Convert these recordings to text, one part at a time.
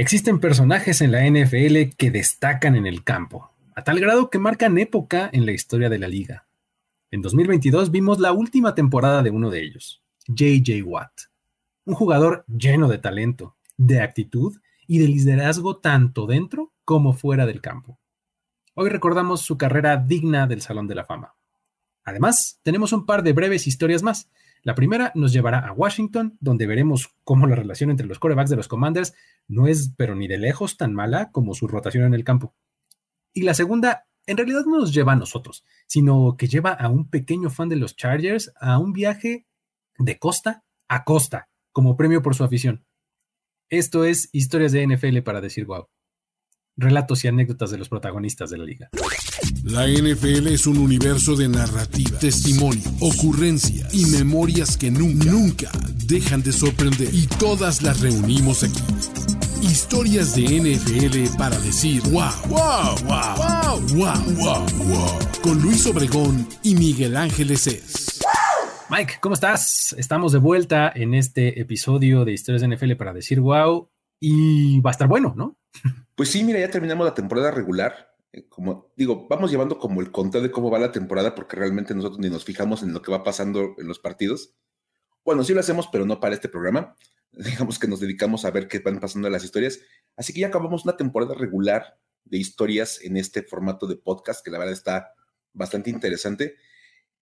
Existen personajes en la NFL que destacan en el campo, a tal grado que marcan época en la historia de la liga. En 2022 vimos la última temporada de uno de ellos, JJ Watt, un jugador lleno de talento, de actitud y de liderazgo tanto dentro como fuera del campo. Hoy recordamos su carrera digna del Salón de la Fama. Además, tenemos un par de breves historias más. La primera nos llevará a Washington, donde veremos cómo la relación entre los corebacks de los Commanders no es, pero ni de lejos, tan mala como su rotación en el campo. Y la segunda, en realidad no nos lleva a nosotros, sino que lleva a un pequeño fan de los Chargers a un viaje de costa a costa, como premio por su afición. Esto es Historias de NFL para decir wow. Relatos y anécdotas de los protagonistas de la liga. La NFL es un universo de narrativa, testimonio, ocurrencia y memorias que nunca, nunca dejan de sorprender. Y todas las reunimos aquí Historias de NFL para decir wow, wow, wow, wow, wow, wow, Con Luis Obregón y Miguel Ángeles es. Mike, ¿cómo estás? Estamos de vuelta en este episodio de Historias de NFL para decir wow y va a estar bueno, ¿no? Pues sí, mira, ya terminamos la temporada regular. Eh, como digo, vamos llevando como el conteo de cómo va la temporada porque realmente nosotros ni nos fijamos en lo que va pasando en los partidos. Bueno, sí lo hacemos, pero no para este programa digamos que nos dedicamos a ver qué van pasando las historias. Así que ya acabamos una temporada regular de historias en este formato de podcast, que la verdad está bastante interesante.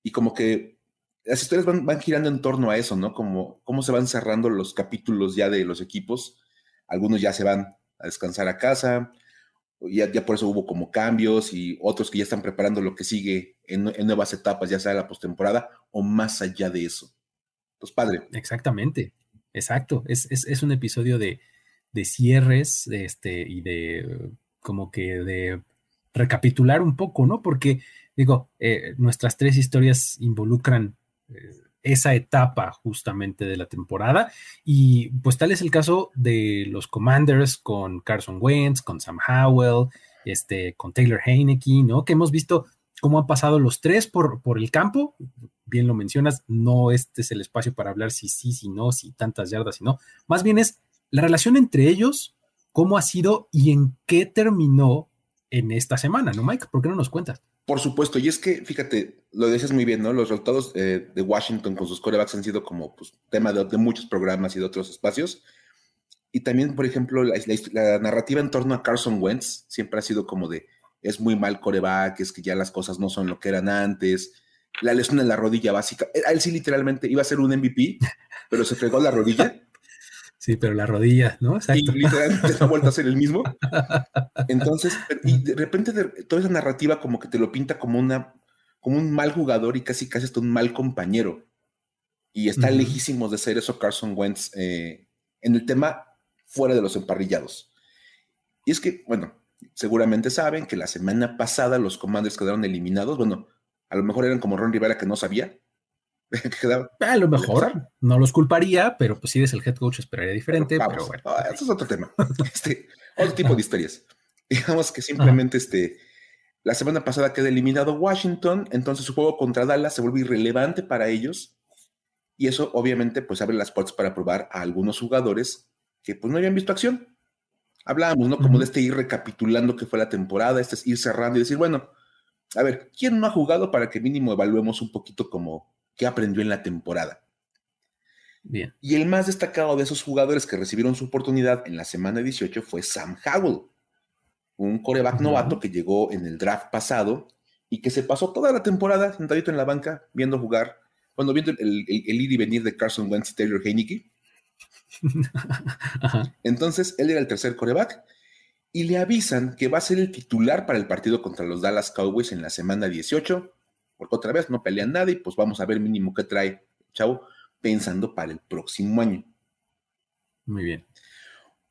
Y como que las historias van, van girando en torno a eso, ¿no? Como cómo se van cerrando los capítulos ya de los equipos. Algunos ya se van a descansar a casa, ya, ya por eso hubo como cambios y otros que ya están preparando lo que sigue en, nuevas etapas, ya sea la postemporada o más allá de eso. Pues padre. Exactamente. Exacto, es, un episodio de, cierres este, y de como que de recapitular un poco, ¿no? Porque, digo, eh, nuestras tres historias involucran eh, esa etapa justamente de la temporada y pues tal es el caso de los Commanders con Carson Wentz, con Sam Howell, este, con Taylor Heineke, ¿no? Que hemos visto cómo han pasado los tres por, por el campo. Bien lo mencionas, no este es el espacio para hablar si sí, si no, si tantas yardas, si no. Más bien es la relación entre ellos, cómo ha sido y en qué terminó en esta semana, ¿no, Mike? ¿Por qué no nos cuentas? Por supuesto, y es que, fíjate, lo dices muy bien, ¿no? Los resultados eh, de Washington con sus corebacks han sido como pues, tema de, muchos programas y de otros espacios. Y también, por ejemplo, la narrativa en torno a Carson Wentz siempre ha sido como de, es muy mal coreback, es que ya las cosas no son lo que eran antes, la lesión en la rodilla básica. Eh, él sí literalmente iba a ser un MVP, pero se pegó la rodilla. Sí, pero la rodilla, ¿no? Exacto. Y literalmente ha vuelto a ser el mismo. Entonces, y de repente toda esa narrativa como que te lo pinta como una, como un mal jugador y casi casi hasta un mal compañero. Y está lejísimos de ser eso Carson Wentz eh, en el tema fuera de los emparrillados. Y es que, bueno, seguramente saben que la semana pasada los Commanders quedaron eliminados. Bueno, a lo mejor eran como Ron Rivera que no sabía. a lo mejor no los culparía, pero pues si eres el head coach esperaría diferente. Pero, bueno. Ah, eso es otro tema. Este, otro tipo de historias. Digamos que simplemente este, la semana pasada quedó eliminado Washington, entonces su juego contra Dallas se vuelve irrelevante para ellos. Y eso obviamente pues abre las puertas para probar a algunos jugadores que pues no habían visto acción hablábamos, ¿no? Como de este ir recapitulando que fue la temporada, este es ir cerrando y decir, bueno, a ver, ¿quién no ha jugado para que mínimo evaluemos un poquito como qué aprendió en la temporada? Bien. Y el más destacado de esos jugadores que recibieron su oportunidad en la semana 18 fue Sam Howell, un coreback novato que llegó en el draft pasado y que se pasó toda la temporada sentadito en la banca viendo jugar, bueno, viendo el, el ir y venir de Carson Wentz y Taylor Heineke Entonces, él era el tercer coreback y le avisan que va a ser el titular para el partido contra los Dallas Cowboys en la semana 18, porque otra vez no pelean nada y pues vamos a ver mínimo qué trae Chavo pensando para el próximo año. Muy bien.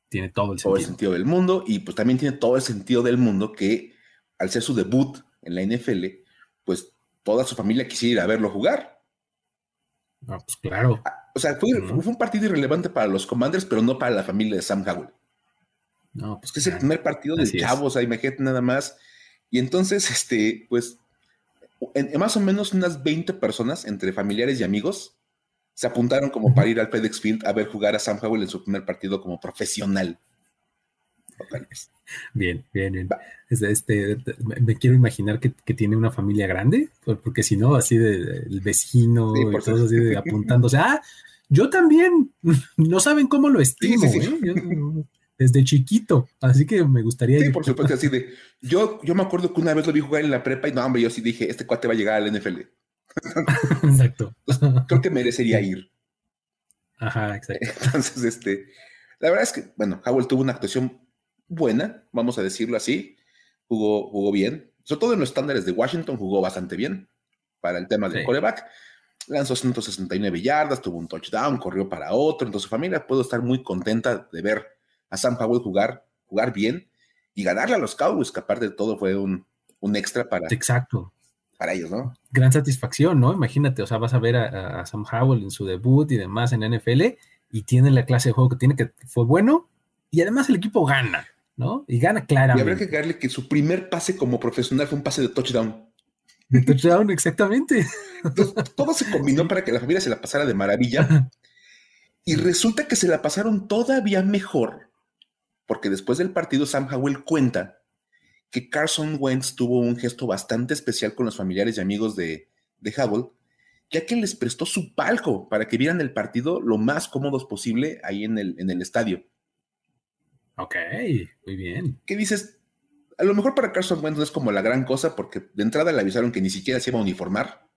Tiene todo el sentido. Todo el sentido del mundo y pues también tiene todo el sentido del mundo que al ser su debut en la NFL, pues toda su familia quisiera ir a verlo jugar. No, pues claro. Ah, o sea, fue, un partido irrelevante para los Commanders, pero no para la familia de Sam Howell. No, pues que es el primer partido del chavo, o sea, imagínate nada más. Y entonces, este, pues, en, más o menos unas 20 personas, entre familiares y amigos, se apuntaron como para ir al FedEx Field a ver jugar a Sam Howell en su primer partido como profesional. Bien, bien, bien. Este, me quiero imaginar que, tiene una familia grande, porque si no, así de, el vecino y todo así de apuntándose. Ah, yo también. No saben cómo lo estimo, ¿eh? Desde chiquito, así que me gustaría. Sí, por supuesto, así de. Yo, yo me acuerdo que una vez lo vi jugar en la prepa y no, hombre, yo sí dije, este cuate va a llegar al NFL. Exacto. creo que merecería ir. Ajá, exacto. Entonces, este, la verdad es que, bueno, Howell tuvo una actuación buena, vamos a decirlo así. Jugó, jugó bien. Sobre todo en los estándares de Washington, jugó bastante bien para el tema del coreback. Lanzó 169 yardas, tuvo un touchdown, corrió para otro. Entonces, su familia puede estar muy contenta de ver a Sam Howell jugar, jugar bien y ganarle a los Cowboys, que aparte de todo fue un, un extra para, Exacto. para ellos, ¿no? Gran satisfacción, ¿no? Imagínate, o sea, vas a ver a, a Sam Howell en su debut y demás en NFL y tiene la clase de juego que tiene que fue bueno y además el equipo gana. ¿no? Y gana claramente. Y habrá que darle que su primer pase como profesional fue un pase de touchdown. De touchdown, exactamente. todo se combinó para que la familia se la pasara de maravilla. Y resulta que se la pasaron todavía mejor, porque después del partido Sam Howell cuenta que Carson Wentz tuvo un gesto bastante especial con los familiares y amigos de, de Howell, ya que les prestó su palco para que vieran el partido lo más cómodos posible ahí en el, en el estadio. Ok, muy bien. ¿Qué dices? A lo mejor para Carson Wentz no es como la gran cosa, porque de entrada le avisaron que ni siquiera se iba a uniformar.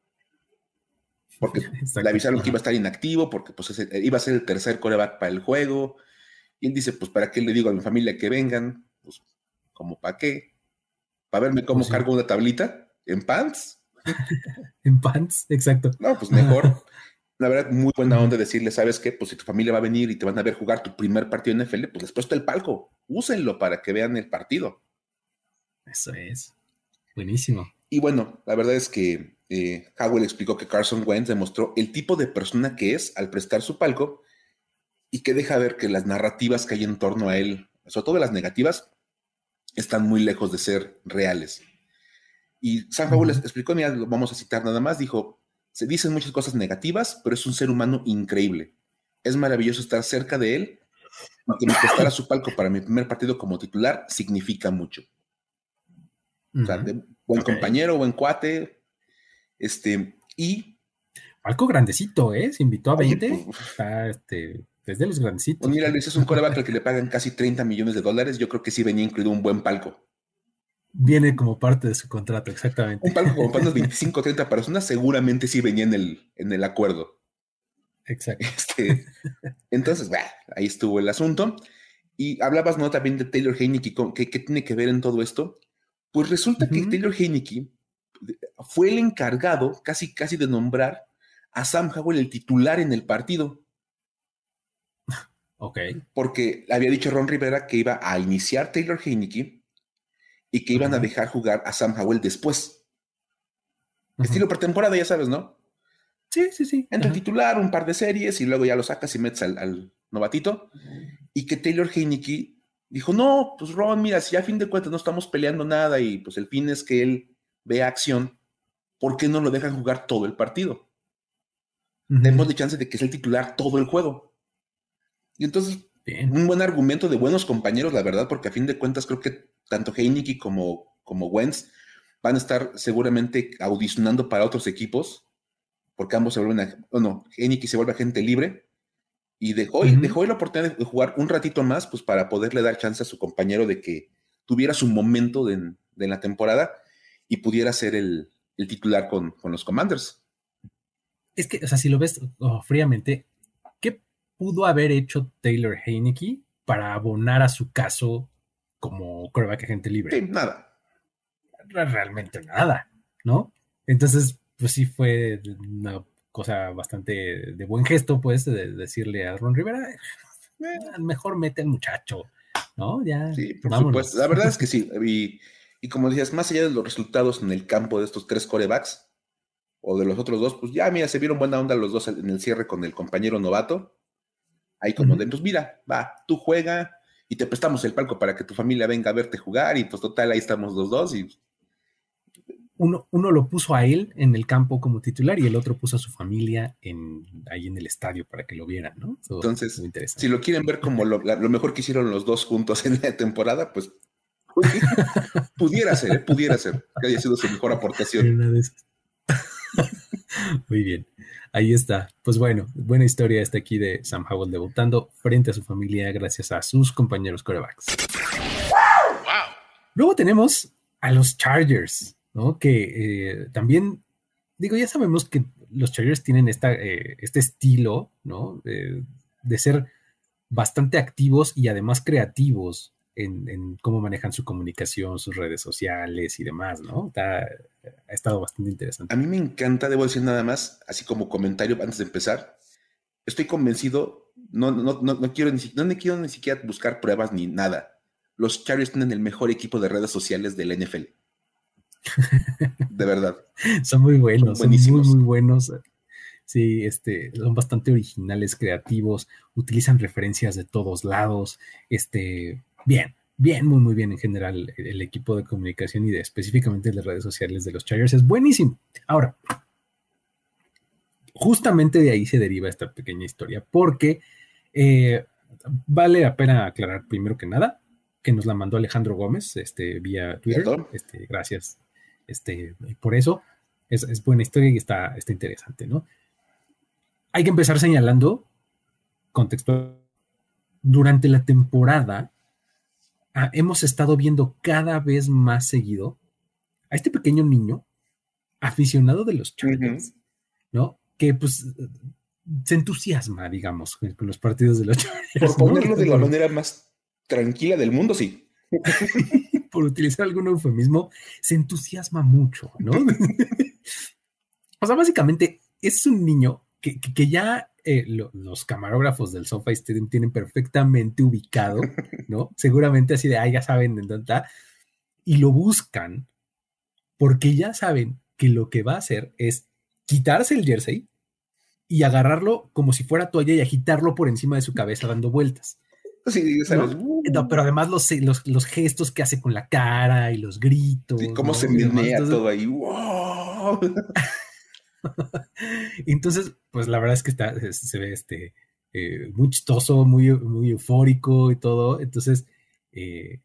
Porque le avisaron que iba a estar inactivo, porque pues, iba a ser el tercer coreback para el juego. Y él dice: Pues, ¿para qué le digo a mi familia que vengan? Pues, ¿como para qué? ¿Para verme cómo pues cargo una tablita? ¿En pants? en pants, exacto. No, pues mejor. la verdad, muy buena onda decirle, ¿sabes qué? Pues si tu familia va a venir y te van a ver jugar tu primer partido en NFL, pues después está el palco. Úsenlo para que vean el partido. Eso es. Buenísimo. Y bueno, la verdad es que eh, Howell explicó que Carson Wentz demostró el tipo de persona que es al prestar su palco y que deja ver que las narrativas que hay en torno a él, sobre todo las negativas, están muy lejos de ser reales. Y Sam Howell explicó, mira, lo vamos a citar nada más, dijo, se dicen muchas cosas negativas, pero es un ser humano increíble. Es maravilloso estar cerca de él y que me prestara su palco para mi primer partido como titular significa mucho. O sea, buen compañero, buen cuate. Este, y. Palco grandecito, ¿eh? Se invitó a 20. Pues, este, es de los grandecitos. Pues mira, Luis, es un coreback al que le pagan casi 30 millones de dólares. Yo creo que sí venía incluido un buen palco viene como parte de su contrato, exactamente. Un palco con unas 25 o 30 personas seguramente sí venía en el, en el acuerdo. Exacto. Este, entonces, ahí estuvo el asunto. Y hablabas, ¿no? También de Taylor Heineke, ¿qué, qué tiene que ver en todo esto? Pues resulta que Taylor Heineke fue el encargado, casi, casi de nombrar a Sam Howell el titular en el partido. Ok. Porque había dicho Ron Rivera que iba a iniciar Taylor Heineke y que iban a dejar jugar a Sam Howell después. Estilo pretemporada, ya sabes, ¿no? Sí, sí, sí. Entra titular, un par de series y luego ya lo sacas y metes al, novatito. Y que Taylor Heineke dijo, no, pues Ron, mira, si a fin de cuentas no estamos peleando nada y pues el fin es que él vea acción, ¿por qué no lo dejan jugar todo el partido? Tenemos la chance de que sea el titular todo el juego. Y entonces, un buen argumento de buenos compañeros, la verdad, porque a fin de cuentas creo que tanto Heineke como, como Wentz van a estar seguramente audicionando para otros equipos, porque ambos se vuelven a, bueno, Heineke se vuelve agente libre y dejó, dejó la oportunidad de jugar un ratito más, pues para poderle dar chance a su compañero de que tuviera su momento de, la temporada y pudiera ser el, titular con, los Commanders. Es que, o sea, si lo ves oh, fríamente, ¿qué pudo haber hecho Taylor Heineke para abonar a su caso como coreback agente libre. Sí, nada. Realmente nada, ¿no? Entonces, pues sí fue una cosa bastante de buen gesto, pues, de decirle a Ron Rivera, eh, mejor mete al muchacho, ¿no? Ya. Sí, por supuesto. La verdad es que sí. Y, como decías, más allá de los resultados en el campo de estos tres corebacks o de los otros dos, pues ya, mira, se vieron buena onda los dos en el cierre con el compañero novato. Ahí como de, pues mira, va, tú juega, y te prestamos el palco para que tu familia venga a verte jugar y pues total, ahí estamos los dos y uno, uno, lo puso a él en el campo como titular y el otro puso a su familia en, ahí en el estadio para que lo vieran, ¿no? Entonces, si lo quieren ver como lo, mejor que hicieron los dos juntos en la temporada, pues pudiera ser, ¿eh? pudiera ser que haya sido su mejor aportación. Muy bien, ahí está. Pues bueno, buena historia esta aquí de Sam Howell debutando frente a su familia gracias a sus compañeros corebacks. Luego tenemos a los Chargers, ¿no? Que eh, también, digo, ya sabemos que los Chargers tienen esta, eh, este estilo, ¿no? de ser bastante activos y además creativos en, cómo manejan su comunicación, sus redes sociales y demás, ¿no? ha estado bastante interesante. A mí me encanta, debo decir nada más, así como comentario antes de empezar, estoy convencido, no, no, no, no quiero, ni, no quiero ni siquiera buscar pruebas ni nada. Los Chargers tienen el mejor equipo de redes sociales del NFL. de verdad. son muy buenos, son, muy, muy buenos. Sí, este, son bastante originales, creativos, utilizan referencias de todos lados, este, bien, bien, muy, muy bien en general el equipo de comunicación y de específicamente las redes sociales de los Chargers es buenísimo. Ahora, justamente de ahí se deriva esta pequeña historia, porque eh, vale la pena aclarar primero que nada que nos la mandó Alejandro Gómez este, vía Twitter. Este, gracias este, por eso. Es, buena historia y está, está interesante, ¿no? Hay que empezar señalando contexto. Durante la temporada, Ah, hemos estado viendo cada vez más seguido a este pequeño niño aficionado de los Chargers, ¿no? Que pues se entusiasma, digamos, con los partidos de los Chargers. Por ponerlo de la manera más tranquila del mundo, sí. Por utilizar algún eufemismo, se entusiasma mucho, ¿no? o sea, básicamente es un niño que, que ya eh, los camarógrafos del SoFi Stadium tienen perfectamente ubicado, ¿no? Seguramente así de, ah, ya saben en dónde está, y lo buscan porque ya saben que lo que va a hacer es quitarse el jersey y agarrarlo como si fuera toalla y agitarlo por encima de su cabeza dando vueltas. Sí, ¿no? pero además los, los, gestos que hace con la cara y los gritos. Sí, cómo se menea todo ahí. ¡Wow! Entonces, pues la verdad es que está, se ve este, eh, muy chistoso, muy, muy eufórico y todo. Entonces, eh,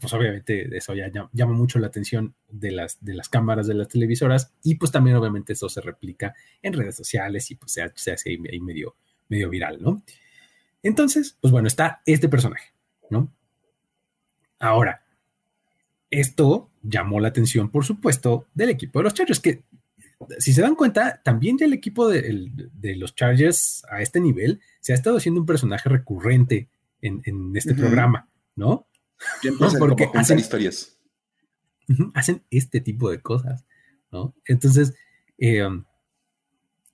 pues obviamente eso ya llama, mucho la atención de las, de las cámaras de las televisoras y pues también obviamente eso se replica en redes sociales y pues se, hace ahí, medio, medio viral, ¿no? Entonces, pues bueno, está este personaje, ¿no? Ahora, esto llamó la atención, por supuesto, del equipo de los Chargers, que si se dan cuenta, también ya el equipo de, los Chargers a este nivel se ha estado haciendo un personaje recurrente en, este programa, ¿no? Porque hacen historias. hacen este tipo de cosas, ¿no? Entonces, eh, um,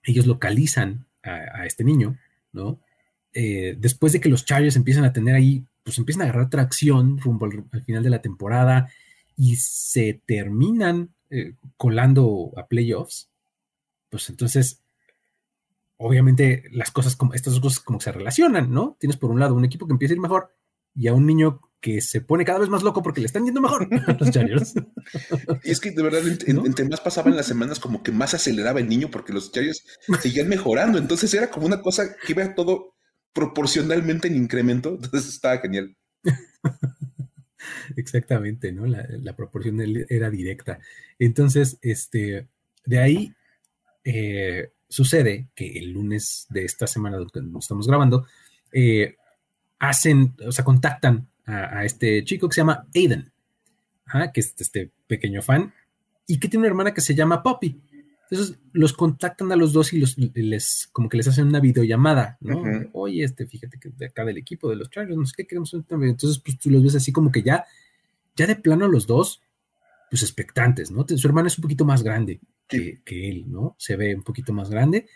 ellos localizan a, este niño, ¿no? Eh, después de que los Chargers empiezan a tener ahí, pues empiezan a agarrar tracción rumbo al final de la temporada y se terminan eh, colando a playoffs, pues entonces, obviamente las cosas como estas dos cosas como se relacionan, ¿no? Tienes por un lado un equipo que empieza a ir mejor y a un niño que se pone cada vez más loco porque le están yendo mejor los Chargers. Y es que de verdad, entre más pasaban las semanas, como que más aceleraba el niño porque los Chargers seguían mejorando. Entonces era como una cosa que iba todo proporcionalmente en incremento. Entonces estaba genial. Exactamente, ¿no? La, proporción era directa. Entonces, este, de ahí eh, sucede que el lunes de esta semana donde estamos grabando, eh, hacen, o sea, contactan a, este chico que se llama Aiden, que es este pequeño fan, y que tiene una hermana que se llama Poppy. Entonces los contactan a los dos y los, les, como que les hacen una videollamada, ¿no? Oye, este, fíjate que de acá del equipo de los Chargers, no sé qué queremos. Entonces, pues tú los ves así como que ya, ya de plano los dos, pues expectantes, ¿no? Su hermana es un poquito más grande que, él, ¿no? Se ve un poquito más grande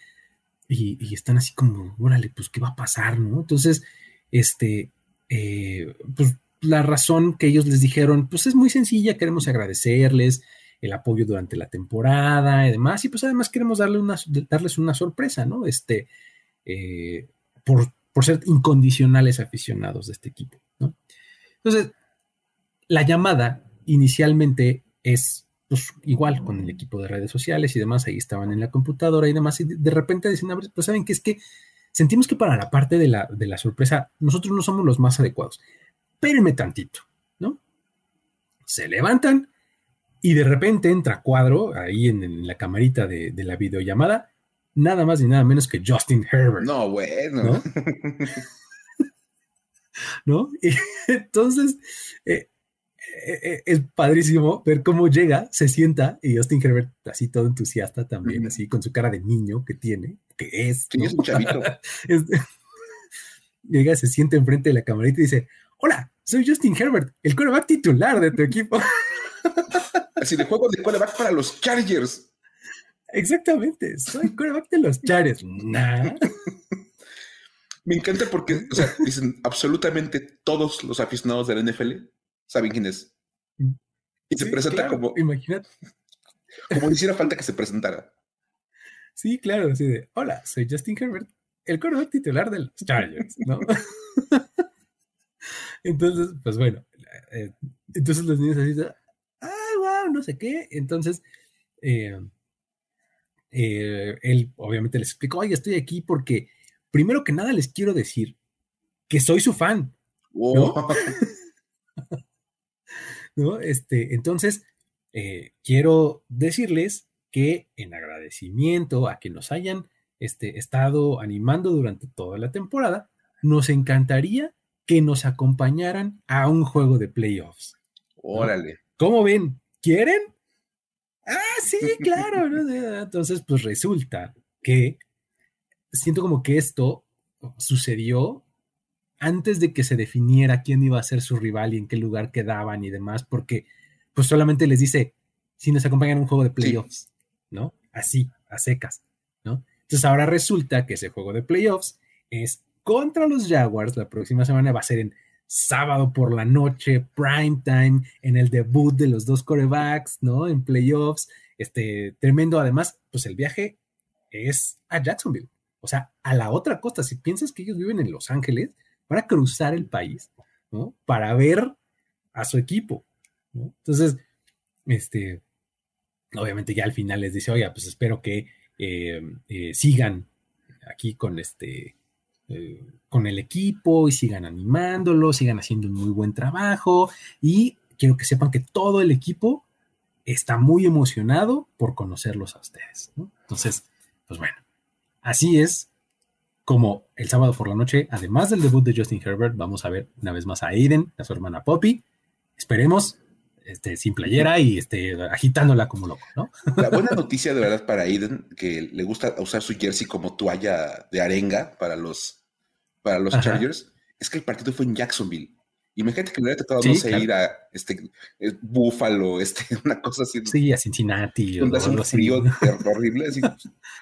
y, están así como, órale, pues, ¿qué va a pasar, no? Entonces, este, eh, pues la razón que ellos les dijeron, pues es muy sencilla, queremos agradecerles, el apoyo durante la temporada y demás. Y pues además queremos darle una, darles una sorpresa, ¿no? Este, eh, por, ser incondicionales aficionados de este equipo, ¿no? Entonces, la llamada inicialmente es pues igual con el equipo de redes sociales y demás, ahí estaban en la computadora y demás, y de, repente dicen, pues saben que es que sentimos que para la parte de la, de la sorpresa, nosotros no somos los más adecuados. Espérenme tantito, ¿no? Se levantan y de repente entra cuadro ahí en, la camarita de, la videollamada, nada más ni nada menos que Justin Herbert. No, bueno. ¿No? Y entonces, eh, eh, eh, es padrísimo ver cómo llega, se sienta y Justin Herbert así todo entusiasta también, así con su cara de niño que tiene, que es. es un chavito. llega, se sienta enfrente de la camarita y dice, hola, soy Justin Herbert, el quarterback titular de tu equipo. Así de juego de quarterback para los Chargers. Exactamente, soy quarterback de los Chargers. Me encanta porque, o sea, dicen absolutamente todos los aficionados de la NFL saben quién es. Y se presenta como. Imagínate. Como hiciera falta que se presentara. Sí, claro, así de: Hola, soy Justin Herbert, el quarterback titular de los Chargers, ¿no? entonces, pues bueno, eh, entonces los niños así. No sé qué. Entonces, eh, eh, él obviamente les explicó: Oye, estoy aquí porque, primero que nada, les quiero decir que soy su fan. ¿no? Oh. ¿no? Este, entonces, eh, quiero decirles que en agradecimiento a que nos hayan este, estado animando durante toda la temporada, nos encantaría que nos acompañaran a un juego de playoffs. Órale. ¿Cómo ven? ¿Quieren? Ah, sí, claro. Entonces, pues resulta que siento como que esto sucedió antes de que se definiera quién iba a ser su rival y en qué lugar quedaban y demás, porque pues solamente les dice, si nos acompañan a un juego de playoffs, ¿no? Así, a secas, ¿no? Entonces ahora resulta que ese juego de playoffs es contra los Jaguars, la próxima semana va a ser en sábado por la noche, prime time, en el debut de los dos corebacks, ¿no? En playoffs, este, tremendo. Además, pues el viaje es a Jacksonville, o sea, a la otra costa. Si piensas que ellos viven en Los Ángeles, para cruzar el país, ¿no? Para ver a su equipo. Entonces, este, obviamente ya al final les dice, oye, pues espero que eh, eh, sigan aquí con este, con el equipo y sigan animándolo, sigan haciendo un muy buen trabajo y quiero que sepan que todo el equipo está muy emocionado por conocerlos a ustedes. ¿no? Entonces, pues bueno, así es como el sábado por la noche, además del debut de Justin Herbert, vamos a ver una vez más a Aiden, a su hermana Poppy. Esperemos, este, sin playera y este, agitándola como loco, ¿no? La buena noticia de verdad para Aiden, que le gusta usar su jersey como toalla de arenga para los, para los Chargers, es que el partido fue en Jacksonville. Imagínate que le hubiera tocado, no sé, ir a este, eh, Búfalo, este, una cosa así. Sí, a Cincinnati. Donde hace un frío horrible. Así,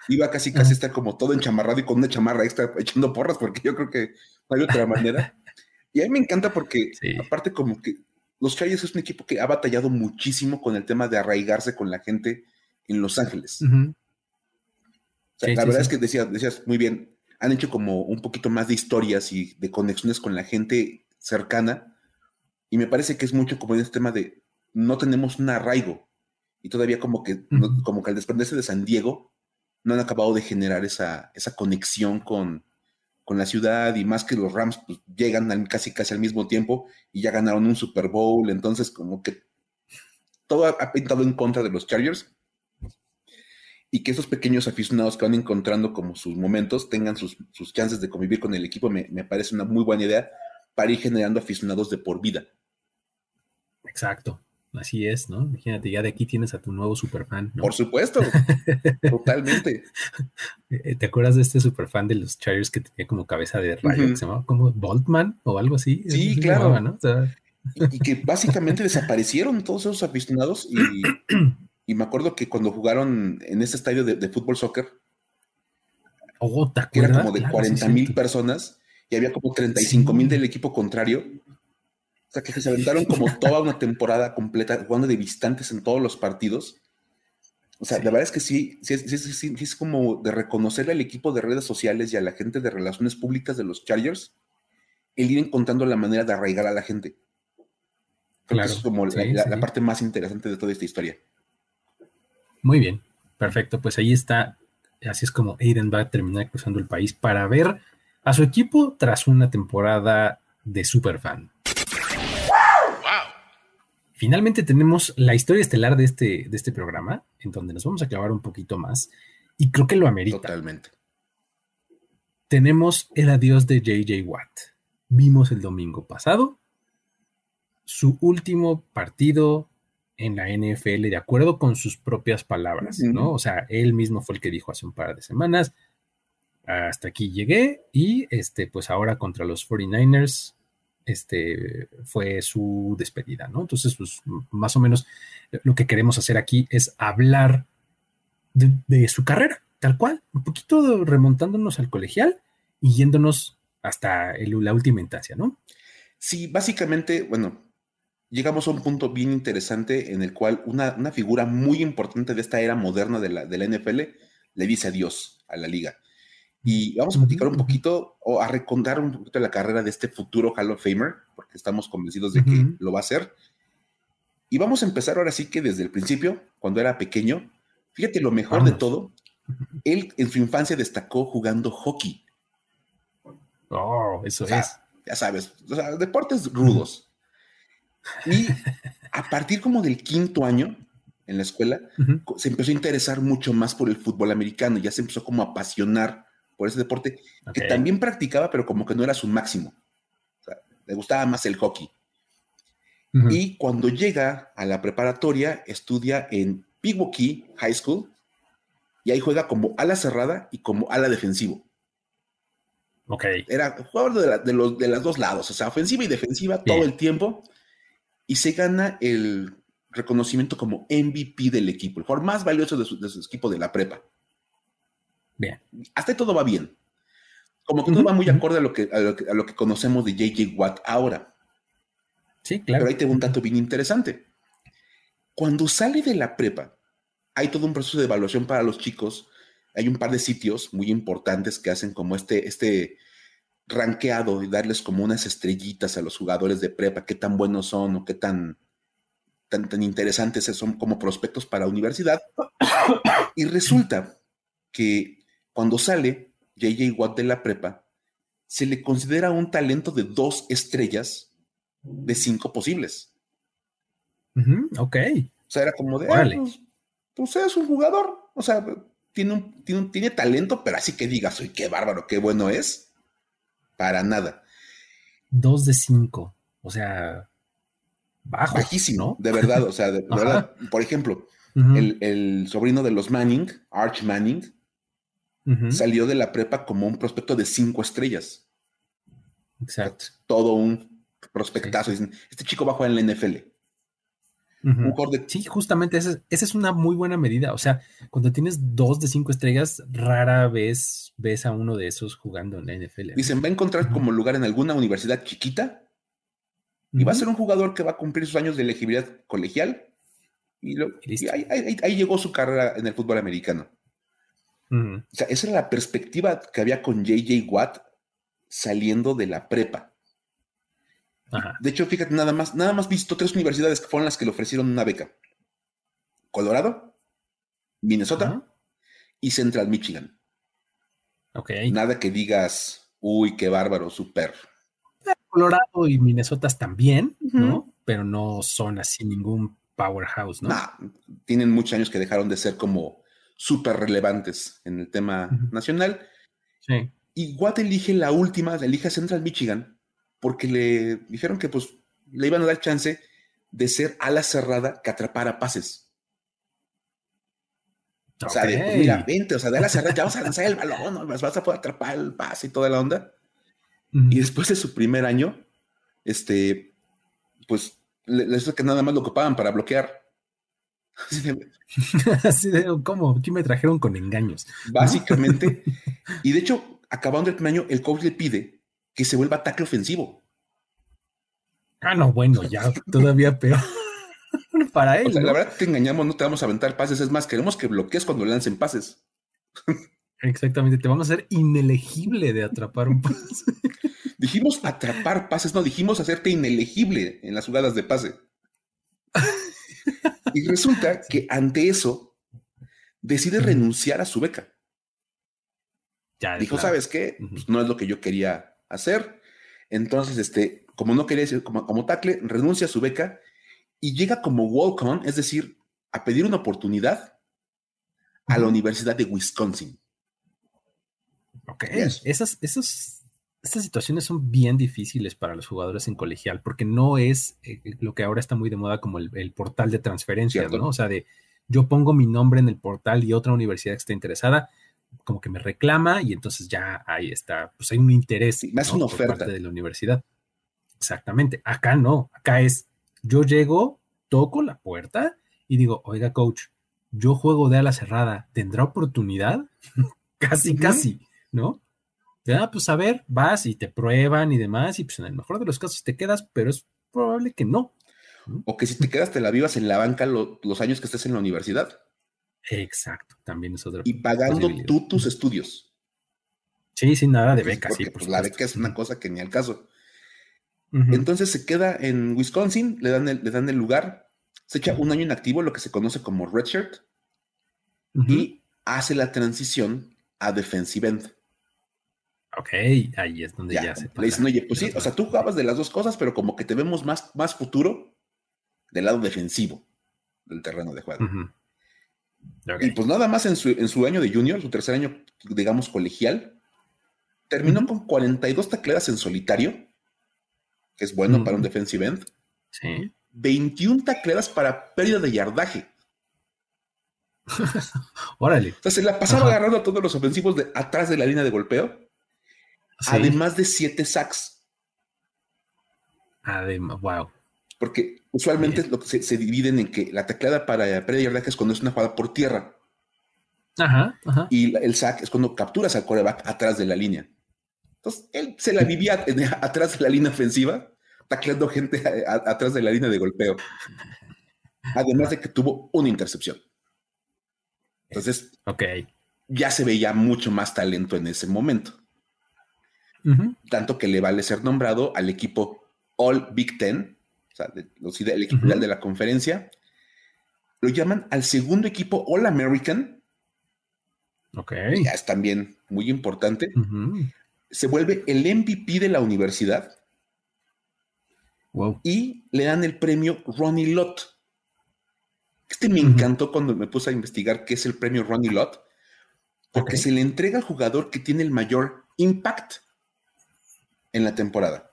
iba casi, casi a estar como todo enchamarrado y con una chamarra extra echando porras, porque yo creo que no hay otra manera. Y a mí me encanta porque, aparte, como que los Chargers es un equipo que ha batallado muchísimo con el tema de arraigarse con la gente en Los Ángeles. la verdad es que decías, decías muy bien, han hecho como un poquito más de historias y de conexiones con la gente cercana, y me parece que es mucho como en este tema de no tenemos un arraigo, y todavía como que, como que al desprenderse de San Diego, no han acabado de generar esa, esa conexión con, con la ciudad, y más que los Rams pues, llegan casi casi al mismo tiempo y ya ganaron un Super Bowl, entonces como que todo ha, pintado en contra de los Chargers, y que esos pequeños aficionados que van encontrando como sus momentos tengan sus, sus chances de convivir con el equipo, me, me, parece una muy buena idea, para ir generando aficionados de por vida. Exacto, así es, ¿no? Imagínate, ya de aquí tienes a tu nuevo superfan, ¿no? Por supuesto, totalmente. Eh, ¿Te acuerdas de este superfan de los Chargers que tenía como cabeza de rayo, que se llamaba como Boltman o algo así? Sí, claro. ¿no? y, que básicamente desaparecieron todos esos aficionados y, me acuerdo que cuando jugaron en ese estadio de, fútbol soccer, oh, ¿te que era como de 40 mil personas, y había como 35 mil del equipo contrario. O sea, que se aventaron como toda una temporada completa jugando de visitantes en todos los partidos. O sea, la verdad es que sí, sí, sí, sí, es como de reconocerle al equipo de redes sociales y a la gente de relaciones públicas de los Chargers el ir encontrando la manera de arraigar a la gente. Creo que eso es como la, parte más interesante de toda esta historia. Muy bien, perfecto. Pues ahí está. Así es como Aiden va a terminar cruzando el país para ver a su equipo tras una temporada de superfan. Finalmente tenemos la historia estelar de este, de este programa, en donde nos vamos a clavar un poquito más, y creo que lo amerita. Totalmente. Tenemos el adiós de JJ Watt. Vimos el domingo pasado su último partido en la NFL, de acuerdo con sus propias palabras, ¿no? O sea, él mismo fue el que dijo hace un par de semanas, hasta aquí llegué y este, pues ahora contra los 49ers este, fue su despedida, ¿no? Entonces, pues más o menos lo que queremos hacer aquí es hablar de, su carrera, tal cual, un poquito remontándonos al colegial y yéndonos hasta la última instancia, ¿no? Sí, básicamente, bueno, llegamos a un punto bien interesante en el cual una, figura muy importante de esta era moderna de la, de la NFL le dice adiós a la liga. Y vamos a platicar un poquito o a recordar un poquito la carrera de este futuro Hall of Famer, porque estamos convencidos de que lo va a hacer. Y vamos a empezar ahora sí que desde el principio, cuando era pequeño. Fíjate lo mejor de todo. Él en su infancia destacó jugando hockey. Oh, eso es. Ya sabes, deportes rudos. Y a partir como del quinto año en la escuela, se empezó a interesar mucho más por el fútbol americano. Ya se empezó como a apasionar por ese deporte, que también practicaba, pero como que no era su máximo. le gustaba más el hockey. Y cuando llega a la preparatoria, estudia en Pewaukee High School y ahí juega como ala cerrada y como ala defensivo. Ok. Era jugador de, los, de las dos lados, o sea, ofensiva y defensiva todo el tiempo. Y se gana el reconocimiento como MVP del equipo, el jugador más valioso de su, de su equipo de la prepa. Bien. Hasta todo va bien. Como que todo va muy acorde a lo, que, a lo, que, conocemos de JJ Watt ahora. Sí, claro. Pero ahí tengo un dato bien interesante. Cuando sale de la prepa, hay todo un proceso de evaluación para los chicos. Hay un par de sitios muy importantes que hacen como este, este ranqueado y darles como unas estrellitas a los jugadores de prepa, qué tan buenos son o qué tan, tan, tan interesantes son como prospectos para universidad. Y resulta que cuando sale JJ Watt de la prepa, se le considera un talento de dos estrellas de cinco posibles. ok. O sea, era como de, pues, pues, es un jugador. O sea, tiene, un, tiene, talento, pero así que digas, soy qué bárbaro, qué bueno es. Para nada. Dos de cinco. O sea, bajo. Bajísimo, de verdad. O sea, de, verdad. Por ejemplo, el, el, sobrino de los Manning, Arch Manning, salió de la prepa como un prospecto de cinco estrellas. Exacto. Todo un prospectazo. Dicen, este chico va a jugar en la NFL. Sí, justamente esa, es una muy buena medida. O sea, cuando tienes dos de cinco estrellas, rara vez ves a uno de esos jugando en la NFL. Dicen, va a encontrar como lugar en alguna universidad chiquita y va a ser un jugador que va a cumplir sus años de elegibilidad colegial. Y, ahí, llegó su carrera en el fútbol americano. O sea, esa era la perspectiva que había con JJ Watt saliendo de la prepa. De hecho, fíjate, nada más, nada más visto tres universidades que fueron las que le ofrecieron una beca. Colorado, Minnesota y Central Michigan. Ok. Nada que digas, uy, qué bárbaro, súper. Colorado y Minnesota también, ¿no? Pero no son así ningún powerhouse, ¿no? tienen muchos años que dejaron de ser como súper relevantes en el tema nacional. Sí. Y Watt elige la última, elige a Central Michigan, porque le dijeron que pues le iban a dar chance de ser ala cerrada que atrapara pases. O sea, de, pues, mira, vente, o sea, de ala cerrada, ya vas a lanzar el balón, vas a poder atrapar el pase y toda la onda. Y después de su primer año, este, pues, les que nada más lo ocupaban para bloquear. Así de, ¿cómo? Aquí me trajeron con engaños. Básicamente. y de hecho, acabando el primer año, el coach le pide que se vuelva ataque ofensivo. Ah, no, bueno, ya todavía peor. Para él. La verdad, te engañamos, no te vamos a aventar pases. Es más, queremos que bloquees cuando lancen pases. Exactamente, te vamos a hacer inelegible de atrapar un pase. dijimos atrapar pases, no, dijimos hacerte inelegible en las jugadas de pase. Y resulta que ante eso, decide renunciar a su beca. Ya, Dijo, ¿sabes qué? Pues no es lo que yo quería hacer. Entonces, este, como no quería decir, como, como tackle, renuncia a su beca y llega como walk-on, es decir, a pedir una oportunidad a la Universidad de Wisconsin. Ok, esas, esas, estas situaciones son bien difíciles para los jugadores en colegial, porque no es eh, lo que ahora está muy de moda como el, portal de transferencias, ¿no? O sea, de yo pongo mi nombre en el portal y otra universidad que está interesada, como que me reclama y entonces ya ahí está, pues hay un interés más una oferta. Por parte de la universidad. Exactamente. Acá no, acá es yo llego, toco la puerta y digo, oiga, coach, yo juego de ala cerrada, ¿tendrá oportunidad? casi, casi, ¿no? Ya, pues a ver, vas y te prueban y demás, y pues en el mejor de los casos te quedas, pero es probable que no. O que si te quedas te la vivas en la banca los años que estés en la universidad. Exacto, también es otra. Y pagando tú tus estudios. Sí, sin nada de beca, sí. Pues, la beca es una cosa que ni al caso. Entonces se queda en Wisconsin, le dan, el, le dan el lugar, se echa un año inactivo, lo que se conoce como redshirt, y hace la transición a defensive end. Ok, ahí es donde ya, se. Le dicen, oye, pues sí, o sea, tú jugabas de las dos cosas, pero como que te vemos más, más futuro del lado defensivo del terreno de juego. Y pues nada más en su, en su año de junior, su tercer año, digamos, colegial, terminó con 42 tacleadas en solitario, que es bueno para un defensive end. Sí. 21 tacleadas para pérdida de yardaje. Órale. O sea, se la pasaba agarrando a todos los ofensivos de atrás de la línea de golpeo. Además de 7 sacks. Además, wow. Porque usualmente lo que se, dividen en que la tacleada para pérdida de es cuando es una jugada por tierra. Ajá, ajá. Y el sack es cuando capturas al coreback atrás de la línea. Entonces, él se la vivía atrás de la línea ofensiva, tacleando gente atrás de la línea de golpeo. Además de que tuvo una intercepción. Entonces, okay. ya se veía mucho más talento en ese momento. Tanto que le vale ser nombrado al equipo All Big Ten, o sea, el equipo de la conferencia. Lo llaman al segundo equipo All American. Ok. Ya es también muy importante se vuelve el MVP de la universidad. Y le dan el premio Ronnie Lott. Este me encantó cuando me puse a investigar qué es el premio Ronnie Lott, porque se le entrega al jugador que tiene el mayor impact en la temporada.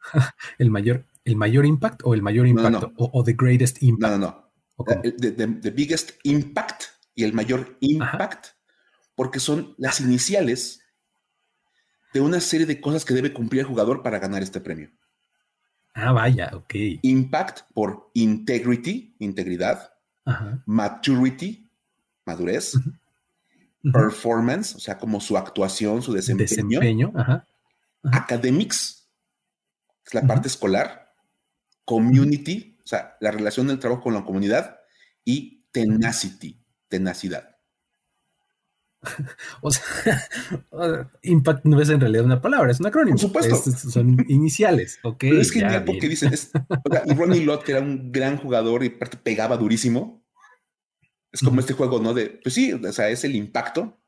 ¿El mayor, el mayor impact o el mayor impacto? O, the greatest impact. No, no, no. The, biggest impact y el mayor impact, porque son las iniciales de una serie de cosas que debe cumplir el jugador para ganar este premio. Ah, vaya, ok. Impact por integrity, integridad. Maturity, madurez. Performance, o sea, como su actuación, su desempeño. Desempeño, Academics, es la parte escolar. Community, o sea, la relación del trabajo con la comunidad. Y tenacity, tenacidad. o sea, impact no es en realidad una palabra, es un acrónimo. Por supuesto. son iniciales, ok. Pero es genial porque dicen, Ronnie Lott, que era un gran jugador y pegaba durísimo, es como este juego, ¿no? De, pues sí, o sea, es el impacto,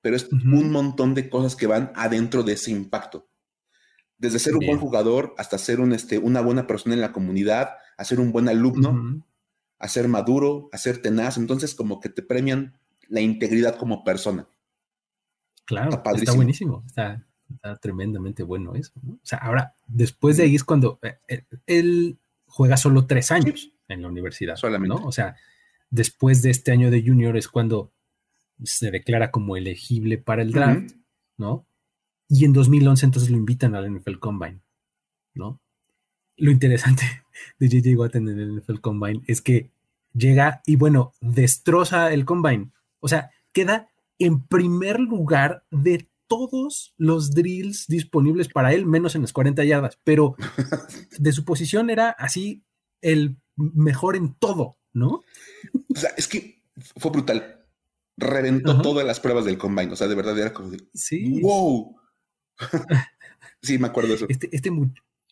pero es un montón de cosas que van adentro de ese impacto. Desde ser un buen jugador hasta ser un, este, una buena persona en la comunidad, a ser un buen alumno, a ser maduro, a ser tenaz. Entonces, como que te premian la integridad como persona. Claro, está, buenísimo, está, tremendamente bueno eso. O sea, ahora, después de ahí es cuando eh, eh, él juega solo tres años en la universidad. Solamente. ¿no? O sea, después de este año de junior es cuando se declara como elegible para el draft, ¿no? Y en 2011 entonces lo invitan al NFL Combine, ¿no? Lo interesante de JJ Watt en el NFL Combine es que llega y bueno, destroza el Combine o sea, queda en primer lugar de todos los drills disponibles para él, menos en las 40 yardas, pero de su posición era así el mejor en todo, ¿no? O sea, es que fue brutal. Reventó todas las pruebas del combine. O sea, de verdad era como de sí. wow. Sí, me acuerdo de eso. Este, este,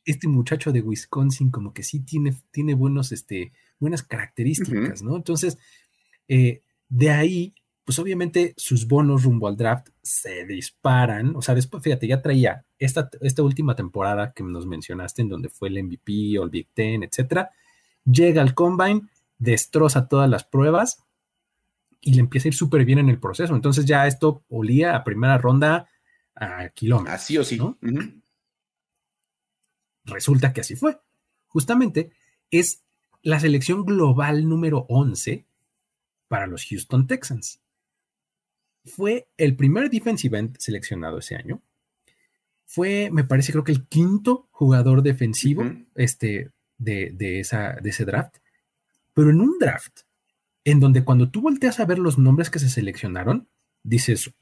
este, muchacho de Wisconsin, como que sí tiene, tiene buenos, este, buenas características, ¿no? Entonces, eh, De ahí, pues obviamente sus bonos rumbo al draft se disparan. O sea, después, fíjate, ya traía esta, esta última temporada que nos mencionaste, en donde fue el MVP o el Big Ten, etcétera. Llega al combine, destroza todas las pruebas y le empieza a ir súper bien en el proceso. Entonces ya esto olía a primera ronda a kilómetros. Así o sí. ¿no? Resulta que así fue. Justamente es la selección global número 11 para los Houston Texans. Fue el primer defensive end seleccionado ese año. Fue, me parece, creo que el quinto jugador defensivo este, de, esa, de ese draft. Pero en un draft en donde cuando tú volteas a ver los nombres que se seleccionaron, dices,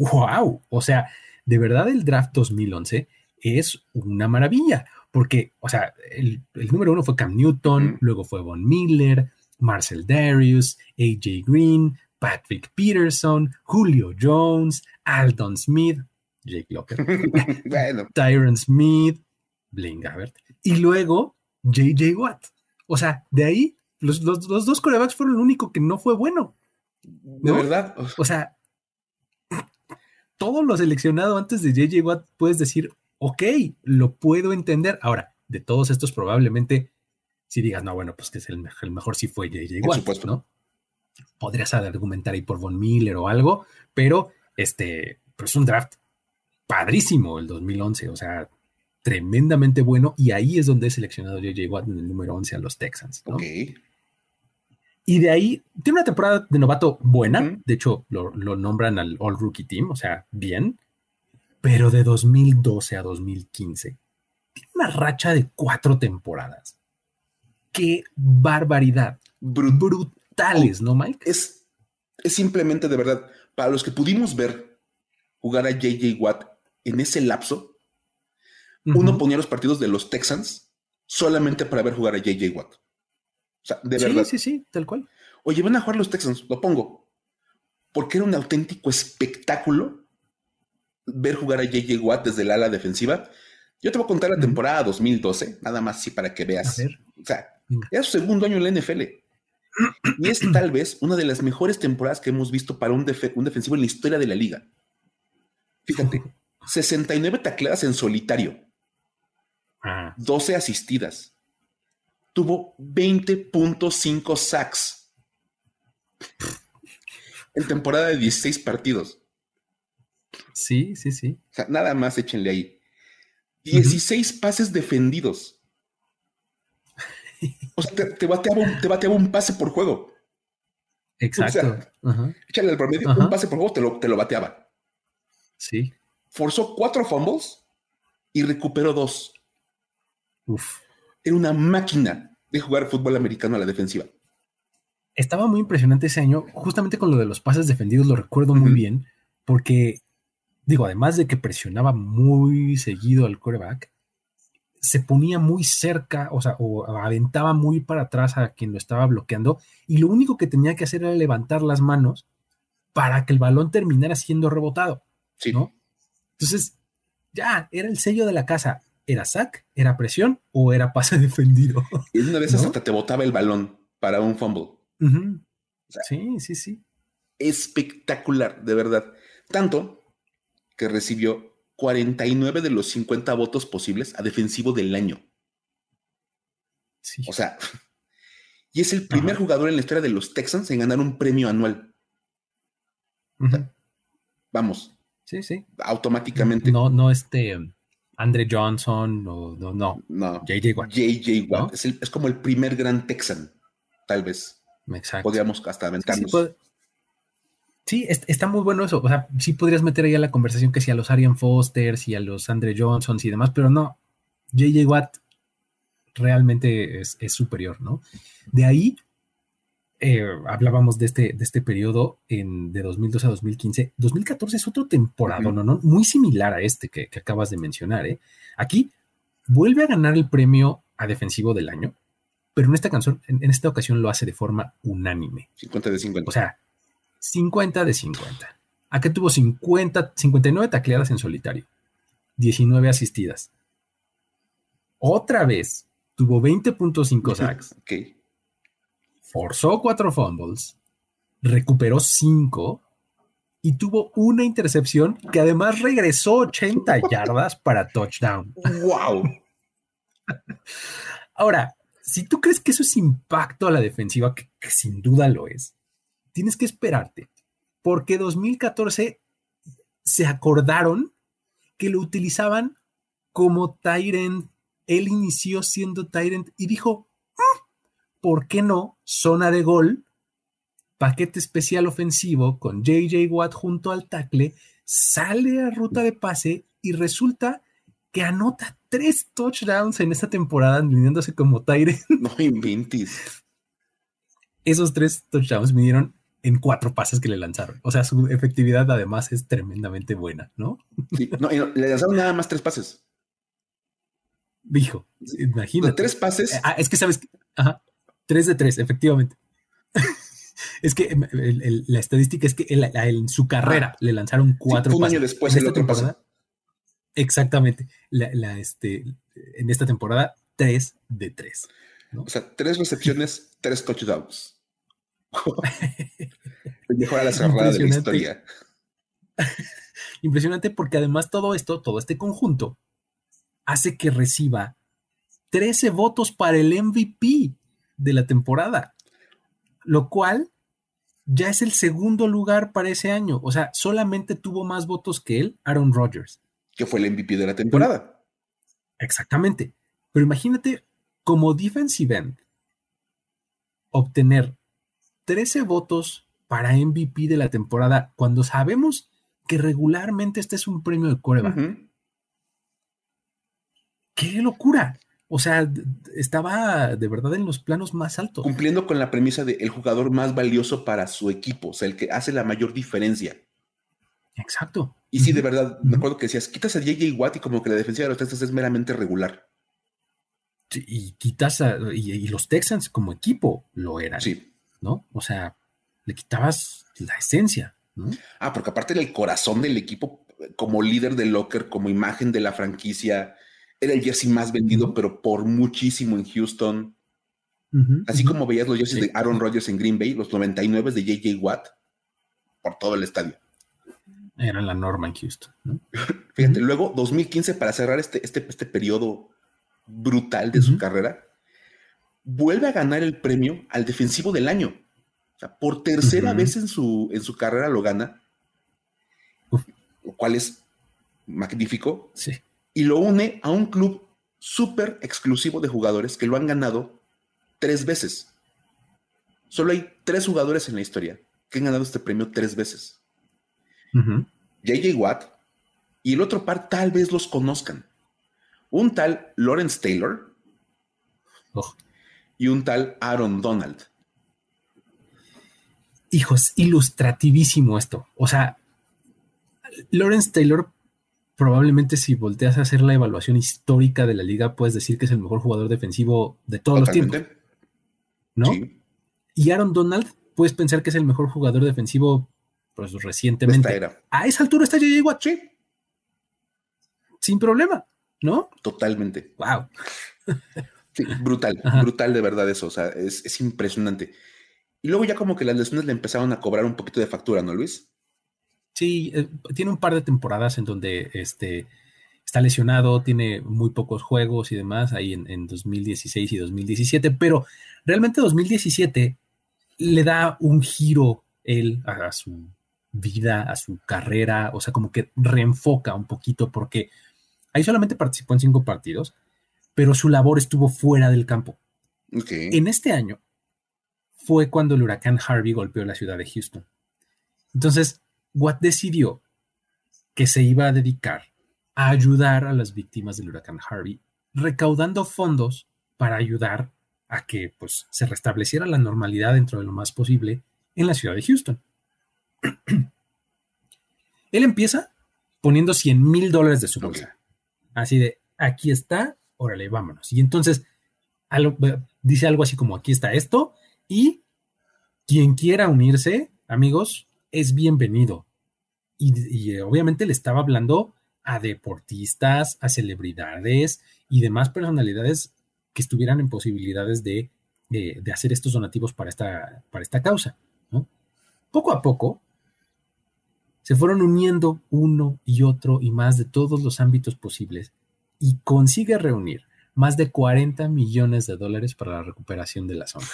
wow, o sea, de verdad el draft 2011 es una maravilla, porque, o sea, el, número uno fue Cam Newton, luego fue Von Miller, Marcel Darius, AJ Green, Patrick Peterson, Julio Jones, Aldon Smith, Jake Locker, Tyron Smith, Blaine Gabbert, y luego JJ Watt. O sea, de ahí, los, dos corebacks fueron lo único que no fue bueno. ¿De verdad? O sea, todo lo seleccionado antes de JJ Watt puedes decir, ok, lo puedo entender. Ahora, de todos estos probablemente si digas, no, bueno, pues que es el, mejor si fue JJ Watt, supuesto. ¿no? Podrías argumentar ahí por Von Miller o algo, pero este, pues es un draft padrísimo el 2011, o sea, tremendamente bueno y ahí es donde he seleccionado JJ Watt en el número 11 a los Texans. ¿no? Ok. Y de ahí tiene una temporada de novato buena, de hecho lo, lo, nombran al All Rookie Team, o sea, bien, pero de 2012 a 2015 tiene una racha de cuatro temporadas. ¡Qué barbaridad! Brutales, ¿no, Mike? Es, es simplemente de verdad, para los que pudimos ver jugar a JJ Watt en ese lapso, uno ponía los partidos de los Texans solamente para ver jugar a JJ Watt. O sea, de verdad. Sí, sí, sí, tal cual. Oye, van a jugar los Texans, lo pongo. Porque era un auténtico espectáculo ver jugar a JJ Watt desde el ala defensiva. Yo te voy a contar la temporada 2012, nada más así para que veas. O sea, era su segundo año en la NFL. Y es tal vez una de las mejores temporadas que hemos visto para un, un defensivo en la historia de la liga. Fíjate, 69 tacleadas en solitario, 12 asistidas, tuvo 20.5 sacks en temporada de 16 partidos. Sí, sí, sí. O sea, nada más échenle ahí. 16 pases defendidos. O sea, te, bateaba un, pase por juego. Exacto. Échale al promedio, un pase por juego te lo, te lo bateaba. Sí. Forzó cuatro fumbles y recuperó dos. Uf. Era una máquina de jugar fútbol americano a la defensiva. Estaba muy impresionante ese año, justamente con lo de los pases defendidos, lo recuerdo muy bien, porque digo, además de que presionaba muy seguido al coreback, se ponía muy cerca, o sea, o aventaba muy para atrás a quien lo estaba bloqueando, y lo único que tenía que hacer era levantar las manos para que el balón terminara siendo rebotado. Sí. ¿no? Entonces, ya, era el sello de la casa. ¿Era sack? ¿Era presión? ¿O era pase defendido? Y una vez hasta te botaba el balón para un fumble. sí, sí, sí. Espectacular, de verdad. Tanto que recibió 49 de los 50 votos posibles a defensivo del año. O sea, y es el primer jugador en la historia de los Texans en ganar un premio anual. vamos. Sí, sí. Automáticamente. No, no este Andre Johnson, no, no, no. No. JJ Watt. JJ Watt. Es, como el primer gran Texan, tal vez. Exacto. Podríamos hasta aventarnos. Sí, está muy bueno eso. O sea, sí podrías meter ahí a la conversación que si a los Arian Foster, y a los Andre Johnsons y demás, pero no. JJ Watt realmente es, superior, ¿no? De ahí eh, hablábamos de este, de este periodo en, de 2012 a 2015. 2014 es otro temporada, ¿no? Muy similar a este que, acabas de mencionar, ¿eh? Aquí vuelve a ganar el premio a defensivo del año, pero en esta canción, en, en esta ocasión lo hace de forma unánime. 50 de 50. O sea, 50 de 50. Acá tuvo 50, 59 tacleadas en solitario, 19 asistidas. Otra vez tuvo 20.5 sacks. okay. Forzó 4 fumbles recuperó cinco y tuvo una intercepción que además regresó 80 yardas para touchdown. ¡Wow! Ahora, si tú crees que eso es impacto a la defensiva, que, sin duda lo es, tienes que esperarte, porque 2014 se acordaron que lo utilizaban como Tyrant. Él inició siendo Tyrant y dijo, ¿por qué no? Zona de gol, paquete especial ofensivo con JJ Watt junto al tackle, sale a ruta de pase y resulta que anota tres touchdowns en esta temporada, viniéndose como Tyrant. No inventes. Esos tres touchdowns vinieron en cuatro pases que le lanzaron. O sea, su efectividad además es tremendamente buena, ¿no? Sí, no, le lanzaron nada más tres pases. Dijo, imagínate. tres pases. Ah, es que sabes, ajá, tres de tres, efectivamente. es que la estadística es que en su carrera ah, le lanzaron cuatro un año después el otro pase. Exactamente. La, este, en esta temporada, tres de tres. O sea, tres recepciones, tres touchdowns. Mejor a la cerrada de la historia. Impresionante porque además todo esto, todo este conjunto, hace que reciba 13 votos para el MVP de la temporada, lo cual ya es el segundo lugar para ese año. O sea, solamente tuvo más votos que él, Aaron Rodgers. Que fue el MVP de la temporada. exactamente. Pero imagínate, como defensive end, obtener 13 votos para MVP de la temporada cuando sabemos que regularmente este es un premio de cueva. ¡Qué locura! O sea, estaba de verdad en los planos más altos. Cumpliendo con la premisa de el jugador más valioso para su equipo, o sea, el que hace la mayor diferencia. Exacto. Y sí, de verdad, me acuerdo que decías, quitas a JJ Watt y como que la defensiva de los Texans es meramente regular. y quitas a, y, los Texans como equipo lo eran. Sí. ¿No? O sea, le quitabas la esencia. Ah, porque aparte era el corazón del equipo como líder del locker, como imagen de la franquicia. Era el jersey más vendido, pero por muchísimo en Houston. Así como veías los jerseys de Aaron Rodgers en Green Bay, los 99 de JJ Watt, por todo el estadio. Era la norma en Houston. Fíjate, luego 2015, para cerrar este, este, este periodo brutal de su carrera, vuelve a ganar el premio al defensivo del año. O sea, por tercera vez en su, en su carrera lo gana, lo cual es magnífico. Sí y lo une a un club súper exclusivo de jugadores que lo han ganado tres veces. Solo hay tres jugadores en la historia que han ganado este premio tres veces. JJ Watt y el otro par tal vez los conozcan. Un tal Lawrence Taylor oh. y un tal Aaron Donald. Hijos, ilustrativísimo esto. O sea, Lawrence Taylor probablemente si volteas a hacer la evaluación histórica de la liga, puedes decir que es el mejor jugador defensivo de todos los tiempos. ¿No? Y Aaron Donald, puedes pensar que es el mejor jugador defensivo pues, recientemente. A esa altura está JJ Watt. Sin problema, ¿no? Totalmente. Wow. brutal, brutal de verdad eso. O sea, es, es impresionante. Y luego ya como que las lesiones le empezaron a cobrar un poquito de factura, ¿no, Luis? Sí, eh, tiene un par de temporadas en donde este, está lesionado, tiene muy pocos juegos y demás, ahí en, 2016 y 2017, pero realmente 2017 le da un giro él a, su vida, a su carrera, o sea, como que reenfoca un poquito porque ahí solamente participó en cinco partidos, pero su labor estuvo fuera del campo. En este año fue cuando el huracán Harvey golpeó la ciudad de Houston. Entonces, Watt decidió que se iba a dedicar a ayudar a las víctimas del huracán Harvey, recaudando fondos para ayudar a que pues, se restableciera la normalidad dentro de lo más posible en la ciudad de Houston. Él empieza poniendo 100 mil dólares de su bolsa. Así de, aquí está, órale, vámonos. Y entonces dice algo así como, aquí está esto, y quien quiera unirse, amigos, es bienvenido. Y, eh, obviamente le estaba hablando a deportistas, a celebridades y demás personalidades que estuvieran en posibilidades de, hacer estos donativos para esta, para esta causa. poco a poco, se fueron uniendo uno y otro y más de todos los ámbitos posibles y consigue reunir más de 40 millones de dólares para la recuperación de la zona.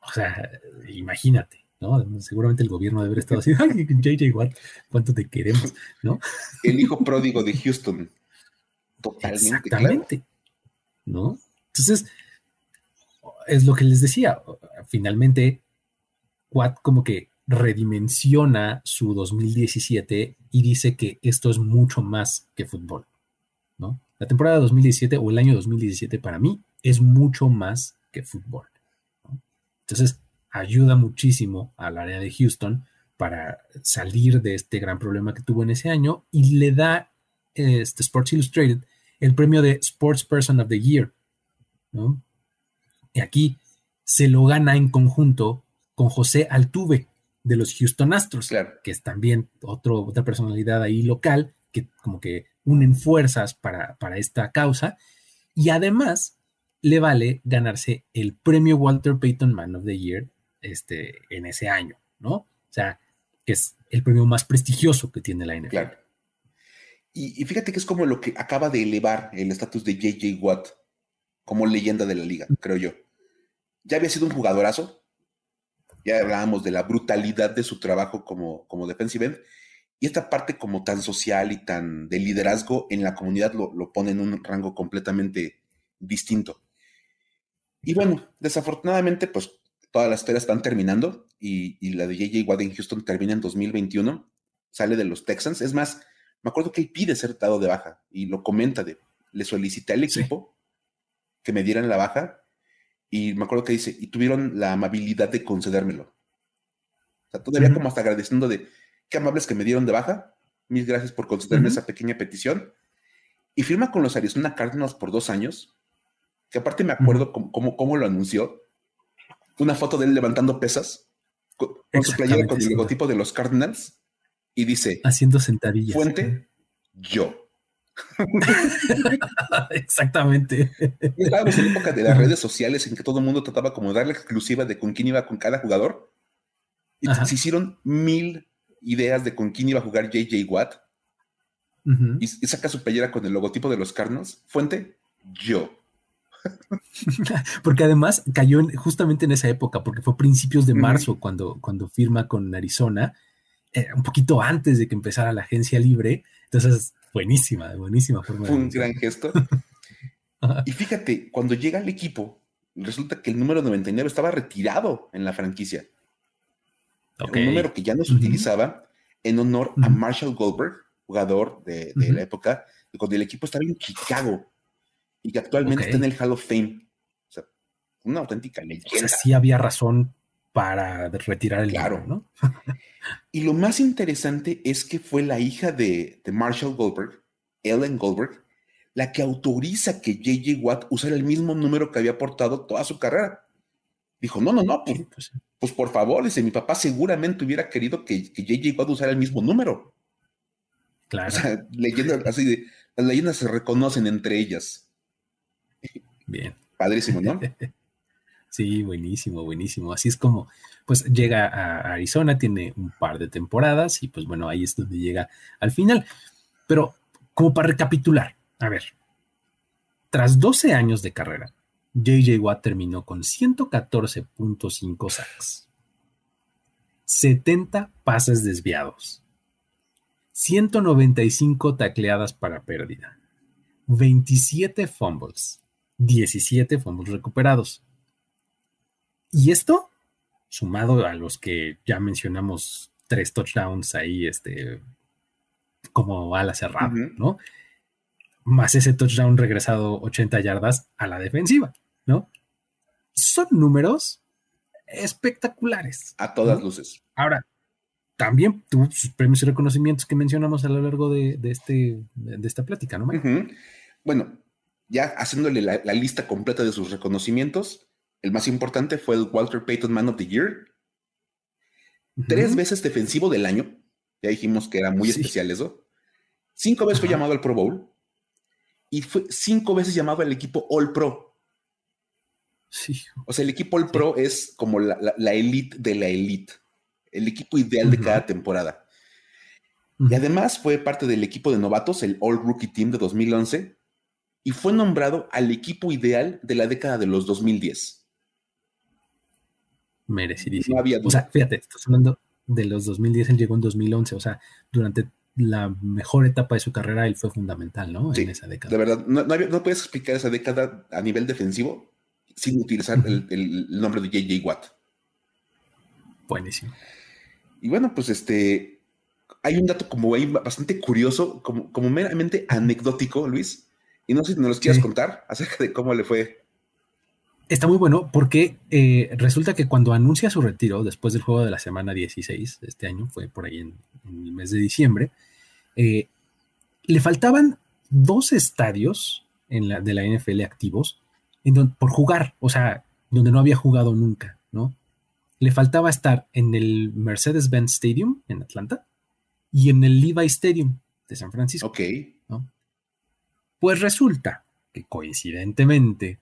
O sea, imagínate, ¿no? Seguramente el gobierno debe haber estado así, ay, JJ Watt, ¿cuánto te queremos? ¿No? El hijo pródigo de Houston. Totalmente. Exactamente. ¿No? Entonces, es lo que les decía, finalmente, Watt como que redimensiona su 2017 y dice que esto es mucho más que fútbol, ¿no? La temporada 2017 o el año 2017 para mí es mucho más que fútbol. Entonces, ayuda muchísimo al área de Houston para salir de este gran problema que tuvo en ese año y le da este Sports Illustrated el premio de Sports Person of the Year. Y aquí se lo gana en conjunto con José Altuve de los Houston Astros, que es también otro, otra personalidad ahí local que como que unen fuerzas para, para esta causa. Y además le vale ganarse el premio Walter Payton Man of the Year este, en ese año, ¿no? O sea, que es el premio más prestigioso que tiene la NFL. Y, fíjate que es como lo que acaba de elevar el estatus de JJ Watt como leyenda de la liga, creo yo. Ya había sido un jugadorazo, ya hablábamos de la brutalidad de su trabajo como, como defensive end, y esta parte como tan social y tan de liderazgo en la comunidad lo, lo pone en un rango completamente distinto. Y bueno, desafortunadamente, pues todas las historias están terminando y, la de JJ Watt en Houston termina en 2021, sale de los Texans. Es más, me acuerdo que él pide ser dado de baja y lo comenta de, le solicité al equipo que me dieran la baja y me acuerdo que dice, y tuvieron la amabilidad de concedérmelo. O sea, todavía como hasta agradeciendo de, qué amables que me dieron de baja, mil gracias por concederme esa pequeña petición. Y firma con los Arizona Cardinals por dos años que aparte me acuerdo cómo, lo anunció, una foto de él levantando pesas con, su playera con el logotipo de los Cardinals y dice haciendo sentadillas. Fuente, yo. Exactamente. Estábamos en época de las redes sociales en que todo el mundo trataba como dar la exclusiva de con quién iba con cada jugador. Y se hicieron mil ideas de con quién iba a jugar JJ Watt. y, y, saca su playera con el logotipo de los Cardinals. Fuente, yo. porque además cayó justamente en esa época, porque fue principios de marzo cuando, cuando firma con Arizona, eh, un poquito antes de que empezara la agencia libre. Entonces, buenísima, buenísima forma. Fue un gran gesto. y fíjate, cuando llega al equipo, resulta que el número 99 estaba retirado en la franquicia. Un número que ya no se utilizaba en honor a Marshall Goldberg, jugador de, la época, cuando el equipo estaba en Chicago y que actualmente está en el Hall of Fame. O sea, una auténtica leyenda. O sea, sí había razón para retirar el claro. ¿no? y lo más interesante es que fue la hija de, Marshall Goldberg, Ellen Goldberg, la que autoriza que J.J. Watt usara el mismo número que había portado toda su carrera. Dijo, no, no, no, pues, pues, pues, por favor, dice, mi papá seguramente hubiera querido que, que J.J. Watt usara el mismo número. Claro. O sea, leyendas así de, las leyendas se reconocen entre ellas. Bien. Padrísimo, ¿no? sí, buenísimo, buenísimo. Así es como, pues llega a Arizona, tiene un par de temporadas y pues bueno, ahí es donde llega al final. Pero como para recapitular, a ver, tras 12 años de carrera, JJ Watt terminó con 114.5 sacks, 70 pases desviados, 195 tacleadas para pérdida, 27 fumbles, 17 fumbles recuperados. Y esto, sumado a los que ya mencionamos, tres touchdowns ahí, este, como ala cerrada, ¿no? Más ese touchdown regresado 80 yardas a la defensiva, ¿no? Son números espectaculares. A todas luces. Ahora, también tuvo sus premios y reconocimientos que mencionamos a lo largo de, este, de esta plática, ¿no? Bueno, ya haciéndole la, lista completa de sus reconocimientos, el más importante fue el Walter Payton Man of the Year. Tres veces defensivo del año. Ya dijimos que era muy especial eso. Cinco veces fue llamado al Pro Bowl. Y fue cinco veces llamado al equipo All Pro. Sí. O sea, el equipo All Pro es como la, elite de la elite, el equipo ideal de cada temporada. Y además fue parte del equipo de novatos, el All Rookie Team de 2011, y fue nombrado al equipo ideal de la década de los 2010. Merecidísimo. o sea, fíjate, estás hablando de los 2010, él llegó en 2011, o sea, durante la mejor etapa de su carrera él fue fundamental, ¿no? en esa década. De verdad, no, puedes explicar esa década a nivel defensivo sin utilizar el, nombre de JJ Watt. Buenísimo. Y bueno, pues este, hay un dato como ahí bastante curioso, como, como meramente anecdótico, Luis, y no sé si nos los quieras contar acerca de cómo le fue. Está muy bueno porque eh, resulta que cuando anuncia su retiro después del juego de la semana 16 de este año, fue por ahí en, el mes de diciembre, eh, le faltaban dos estadios en la, de la NFL activos en por jugar, o sea, donde no había jugado nunca, ¿no? Le faltaba estar en el Mercedes-Benz Stadium en Atlanta y en el Levi Stadium de San Francisco. Ok. Pues resulta que coincidentemente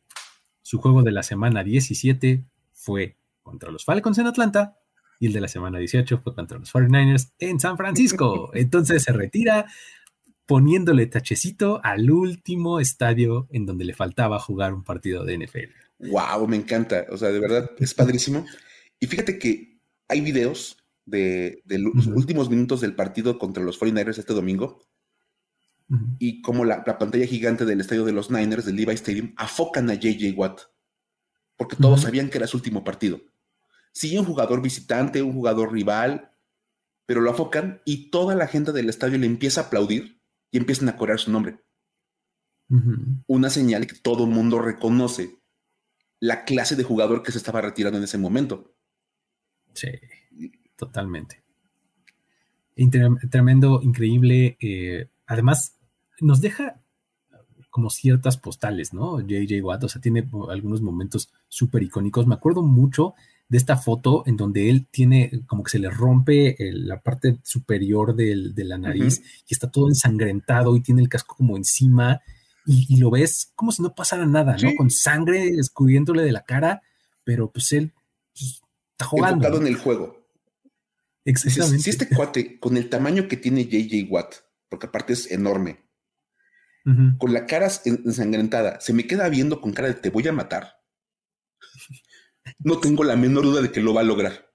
su juego de la semana 17 fue contra los Falcons en Atlanta y el de la semana 18 fue contra los 49ers en San Francisco. Entonces se retira poniéndole tachecito al último estadio en donde le faltaba jugar un partido de NFL. Wow, me encanta. O sea, de verdad es padrísimo. Y fíjate que hay videos de, los últimos minutos del partido contra los 49ers este domingo y como la, pantalla gigante del estadio de los Niners, del Levi Stadium, afocan a JJ Watt, porque todos sabían que era su último partido. Sí, un jugador visitante, un jugador rival, pero lo afocan y toda la gente del estadio le empieza a aplaudir y empiezan a corear su nombre. Una señal que todo el mundo reconoce la clase de jugador que se estaba retirando en ese momento. Sí, totalmente. tremendo, increíble. Eh, además, nos deja como ciertas postales, ¿no? JJ Watt, o sea, tiene algunos momentos súper icónicos. Me acuerdo mucho de esta foto en donde él tiene como que se le rompe la parte superior de la nariz y está todo ensangrentado y tiene el casco como encima y, lo ves como si no pasara nada, ¿no? Con sangre escurriéndole de la cara, pero pues él pues, está jugando. Enfocado en el juego. Exactamente. Si este cuate, con el tamaño que tiene JJ Watt, porque aparte es enorme, con la cara ensangrentada, se me queda viendo con cara de te voy a matar. No tengo la menor duda de que lo va a lograr.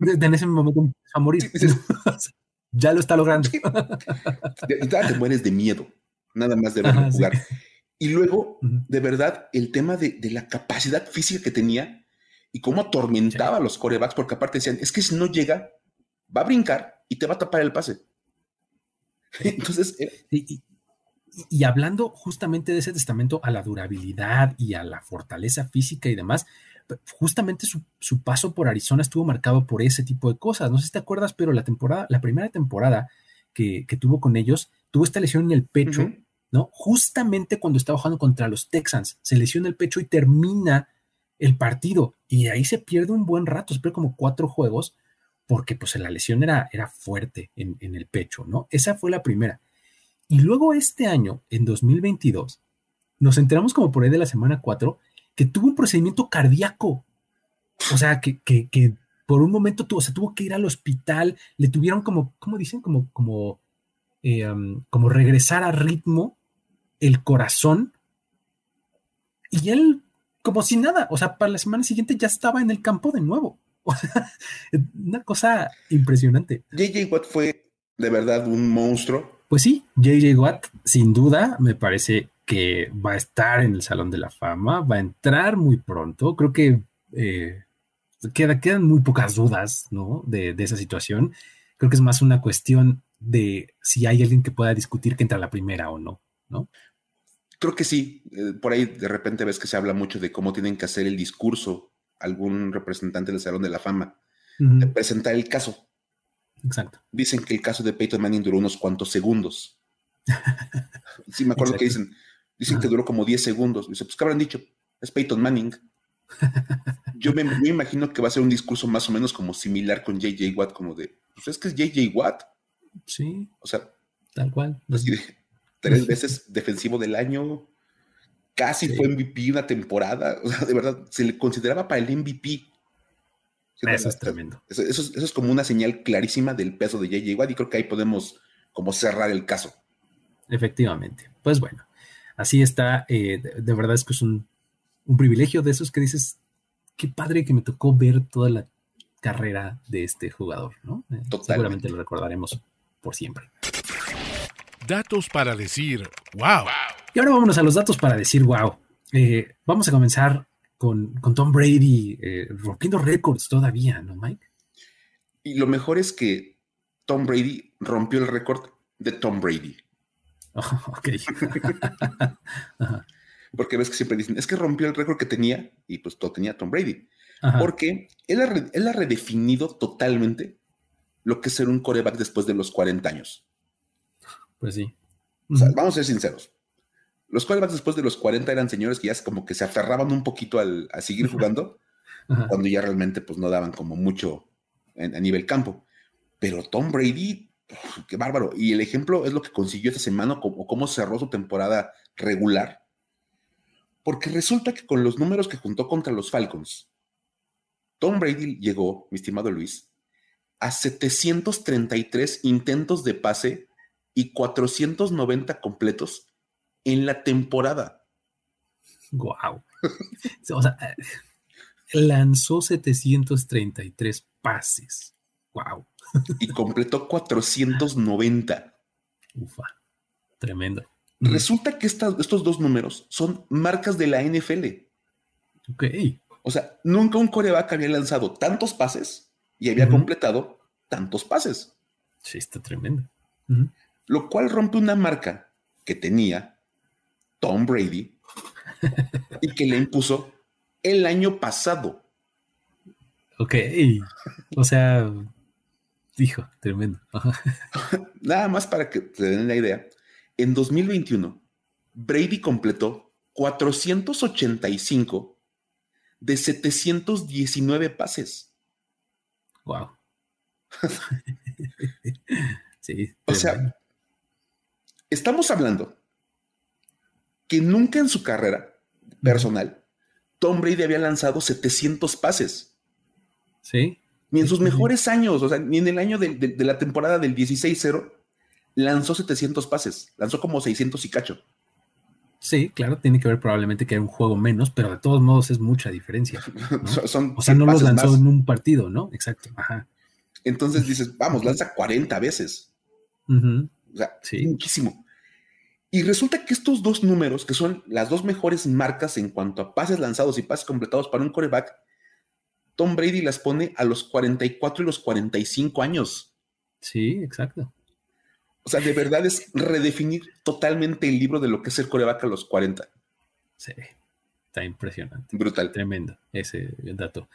En ese momento a morir. ya lo está logrando. te mueres de miedo, nada más de verlo jugar. Y luego, de verdad, el tema de, la capacidad física que tenía y cómo atormentaba a los corebacks, porque aparte decían, es que si no llega, va a brincar y te va a tapar el pase. Entonces, y hablando justamente de ese testamento a la durabilidad y a la fortaleza física y demás, justamente su, paso por Arizona estuvo marcado por ese tipo de cosas. No sé si te acuerdas, pero la temporada, la primera temporada que, tuvo con ellos, tuvo esta lesión en el pecho, ¿no? Justamente cuando estaba jugando contra los Texans, se lesiona el pecho y termina el partido. Y ahí se pierde un buen rato, espero como cuatro juegos, porque pues la lesión era, era fuerte en, en el pecho, ¿no? Esa fue la primera. Y luego este año, en 2022, nos enteramos como por ahí de la semana 4 que tuvo un procedimiento cardíaco. O sea, que, por un momento tuvo, tuvo que ir al hospital, le tuvieron como, ¿cómo dicen? Como, como, eh, como regresar a ritmo el corazón. Y él, como si nada, o sea, para la semana siguiente ya estaba en el campo de nuevo. Una cosa impresionante. JJ Watt fue de verdad un monstruo pues sí, JJ Watt, sin duda, me parece que va a estar en el Salón de la Fama, va a entrar muy pronto. Creo que eh, quedan muy pocas dudas ¿no? de, esa situación. Creo que es más una cuestión de si hay alguien que pueda discutir que entra a la primera o no, ¿no? Creo que sí. Eh, por ahí de repente ves que se habla mucho de cómo tienen que hacer el discurso algún representante del Salón de la Fama, de presentar el caso. Exacto. Dicen que el caso de Peyton Manning duró unos cuantos segundos. sí, me acuerdo que dicen, dicen que duró como 10 segundos. Dice, pues, ¿qué habrán dicho? Es Peyton Manning. Yo me, imagino que va a ser un discurso más o menos como similar con JJ Watt, como de, pues es que es JJ Watt. Sí. O sea, tal cual. tres veces defensivo del año, casi fue MVP una temporada. O sea, de verdad, se le consideraba para el MVP. Eso es tremendo. Eso, es, como una señal clarísima del peso de JJ Watt y creo que ahí podemos como cerrar el caso. Efectivamente. Pues bueno, así está. Eh, de, verdad es que es un, privilegio de esos que dices, qué padre que me tocó ver toda la carrera de este jugador, ¿no? Eh, seguramente lo recordaremos por siempre. Datos para decir, wow. Y ahora vámonos a los datos para decir, wow. Eh, vamos a comenzar con, Tom Brady eh, rompiendo récords todavía, ¿no, Mike? Y lo mejor es que Tom Brady rompió el récord de Tom Brady. ok. Porque ves que siempre dicen, es que rompió el récord que tenía y pues todo tenía Tom Brady. Porque él ha, redefinido totalmente lo que es ser un coreback después de los 40 años. Pues sí. vamos a ser sinceros. Los quarterbacks después de los 40 eran señores que ya como que se aferraban un poquito al, a seguir jugando, cuando ya realmente pues no daban como mucho a nivel campo. Pero Tom Brady, qué bárbaro. Y el ejemplo es lo que consiguió esta semana o cómo cerró su temporada regular. Porque resulta que con los números que juntó contra los Falcons, Tom Brady llegó, mi estimado Luis, a 733 intentos de pase y 490 completos en la temporada. Wow. o sea, lanzó 733 pases. Wow. y completó 490. Ufa, tremendo. Resulta que estos dos números son marcas de la NFL. Ok. O sea, nunca un coreback había lanzado tantos pases y había completado tantos pases. Sí, está tremendo. Lo cual rompe una marca que tenía Tom Brady y que le impuso el año pasado. Ok, o sea, dijo, tremendo. Nada más para que te den la idea, en 2021, Brady completó 485 de 719 pases. Wow. sí. O sea, estamos hablando que nunca en su carrera personal Tom Brady había lanzado 700 pases. Sí. Ni en sus mejores años, o sea, ni en el año de, la temporada del 16-0, lanzó 700 pases. Lanzó como 600 y cacho. Sí, claro, tiene que ver probablemente que era un juego menos, pero de todos modos es mucha diferencia. o sea, no los lanzó en un partido, ¿no? Exacto. Ajá. Entonces dices, vamos, lanza 40 veces. O sea, muchísimo. Y resulta que estos dos números, que son las dos mejores marcas en cuanto a pases lanzados y pases completados para un coreback, Tom Brady las pone a los 44 y los 45 años. Sí, exacto. O sea, de verdad es redefinir totalmente el libro de lo que es el coreback a los 40. Sí, está impresionante. Brutal. Tremendo ese dato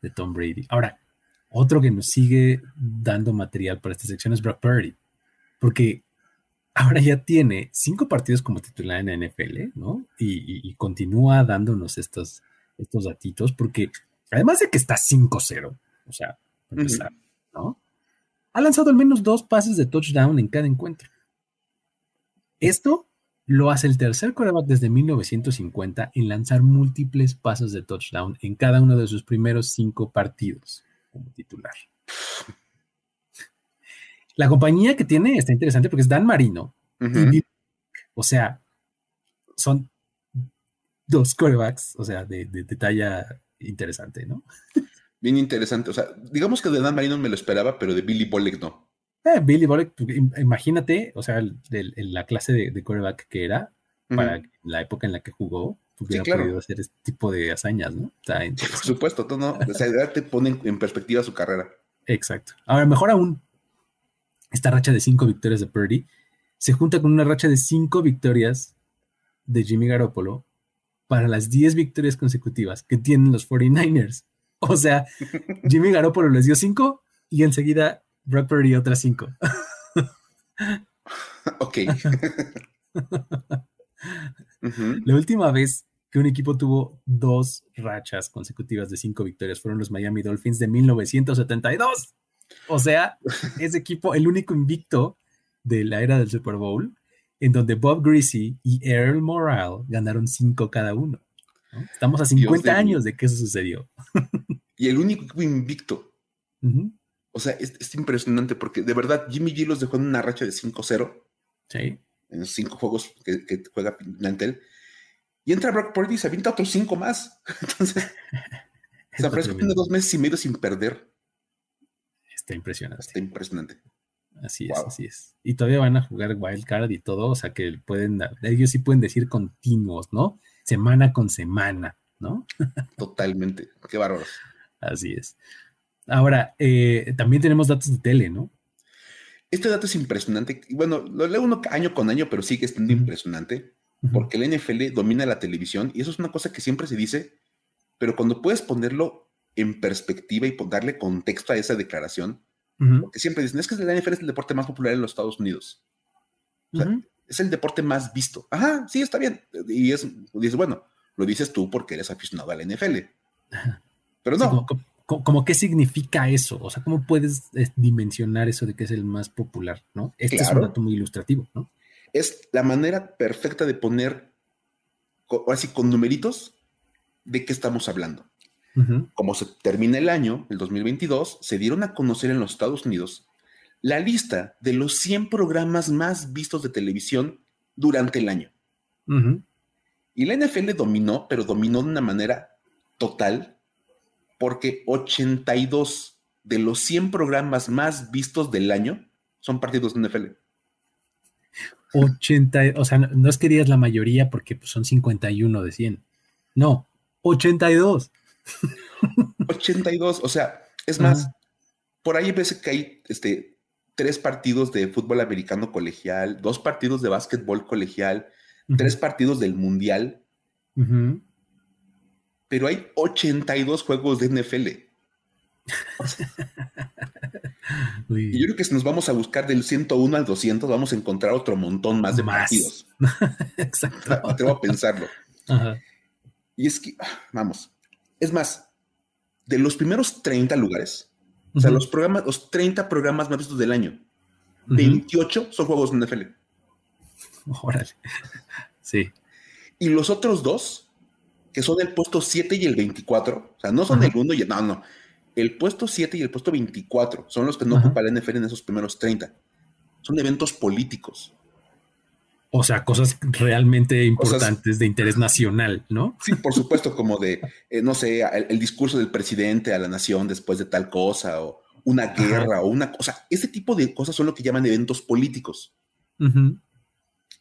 de Tom Brady. Ahora, otro que nos sigue dando material para esta sección es Brock Purdy, porque ahora ya tiene cinco partidos como titular en la NFL, ¿no? Y, continúa dándonos estos, estos datitos, porque además de que está 5-0, o sea, empezar, ¿no? Ha lanzado al menos dos pases de touchdown en cada encuentro. Esto lo hace el tercer quarterback desde 1950 en lanzar múltiples pases de touchdown en cada uno de sus primeros cinco partidos como titular. La compañía que tiene está interesante porque es Dan Marino. o sea, son dos corebacks, o sea, de, talla interesante, ¿no? Bien interesante. O sea, digamos que de Dan Marino me lo esperaba, pero de Billy Bolek no. Eh, Billy Bolek, pues, imagínate, o sea, la clase de, de coreback que era para la época en la que jugó, hubiera podido hacer este tipo de hazañas, ¿no? Por supuesto, tú no, o sea, te pone en perspectiva su carrera. Exacto. Ahora, mejor aún, esta racha de cinco victorias de Purdy se junta con una racha de cinco victorias de Jimmy Garoppolo para las 10 victorias consecutivas que tienen los 49ers. O sea, Jimmy Garoppolo les dio cinco y enseguida Brock Purdy otras cinco. ok. La última vez que un equipo tuvo dos rachas consecutivas de cinco victorias fueron los Miami Dolphins de 1972. O sea, ese equipo, el único invicto de la era del Super Bowl, en donde Bob Greasy y Earl Morale ganaron cinco cada uno. Estamos a 50 años de que eso sucedió. y el único invicto. O sea, es, impresionante porque de verdad Jimmy G los dejó en una racha de 5-0. Sí. En los cinco juegos que, juega Nantel. Y entra Brock Purdy y se avienta otros cinco más. Entonces, San Francisco tiene dos meses y medio sin perder. Está impresionante. Está impresionante. Así es, así es. Y todavía van a jugar Wild Card y todo, o sea que pueden, ellos sí pueden decir continuos, ¿no? Semana con semana, ¿no? Totalmente. Qué bárbaros. Así es. Ahora, eh, también tenemos datos de tele, ¿no? Este dato es impresionante. Bueno, lo leo uno año con año, pero sigue siendo impresionante porque la NFL domina la televisión y eso es una cosa que siempre se dice, pero cuando puedes ponerlo en perspectiva y darle contexto a esa declaración, porque siempre dicen, es que la NFL es el deporte más popular en los Estados Unidos. O sea, es el deporte más visto. Ajá, sí, está bien. Y es, dices, bueno, lo dices tú porque eres aficionado a la NFL. Pero no. como, qué significa eso? O sea, ¿cómo puedes dimensionar eso de que es el más popular? ¿no? Este es un dato muy ilustrativo, ¿no? Es la manera perfecta de poner, así con numeritos, de qué estamos hablando. Como se termina el año, el 2022, se dieron a conocer en los Estados Unidos la lista de los 100 programas más vistos de televisión durante el año. Y la NFL dominó, pero dominó de una manera total, porque 82 de los 100 programas más vistos del año son partidos de NFL. 80, o sea, no, es que digas la mayoría porque pues, son 51 de 100. No, 82. 82, o sea, es más, por ahí ves que hay este, tres partidos de fútbol americano colegial, dos partidos de básquetbol colegial, tres partidos del mundial, pero hay 82 juegos de NFL. y yo creo que si nos vamos a buscar del 101 al 200, vamos a encontrar otro montón más de partidos. Exacto. Atrevo a pensarlo. Y es que, ah, vamos, es más, de los primeros 30 lugares, o sea, los programas, los 30 programas más vistos del año, 28 son juegos de NFL. Órale. Sí. Y los otros dos, que son el puesto 7 y el 24, o sea, no son el 1 y el, no, no, el puesto 7 y el puesto 24 son los que no ocupa la NFL en esos primeros 30. Son eventos políticos. O sea, cosas realmente importantes de interés nacional, ¿no? Sí, por supuesto, como de, eh, no sé, el, discurso del presidente a la nación después de tal cosa, o una guerra, o una cosa. Ese tipo de cosas son lo que llaman eventos políticos. En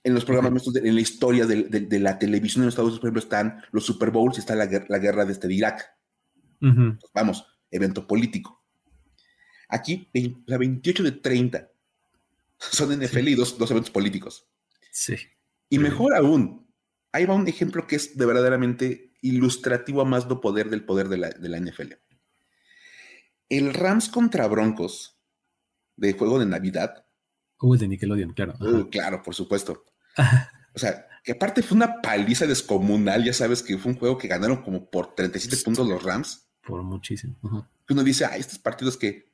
los programas, en la historia de, la televisión en los Estados Unidos, por ejemplo, están los Super Bowls y está la, guerra de, este de Irak. vamos, evento político. Aquí, la 28 de 30 son NFL y dos eventos políticos. Sí. Y mejor aún, ahí va un ejemplo que es de verdaderamente ilustrativo a más no poder del poder de la, NFL. El Rams contra Broncos de juego de Navidad. Uh, de Nickelodeon, claro. Uh, claro, por supuesto. o sea, que aparte fue una paliza descomunal, ya sabes que fue un juego que ganaron como por 37 puntos los Rams. Por muchísimo. Uno dice, ah, estos partidos que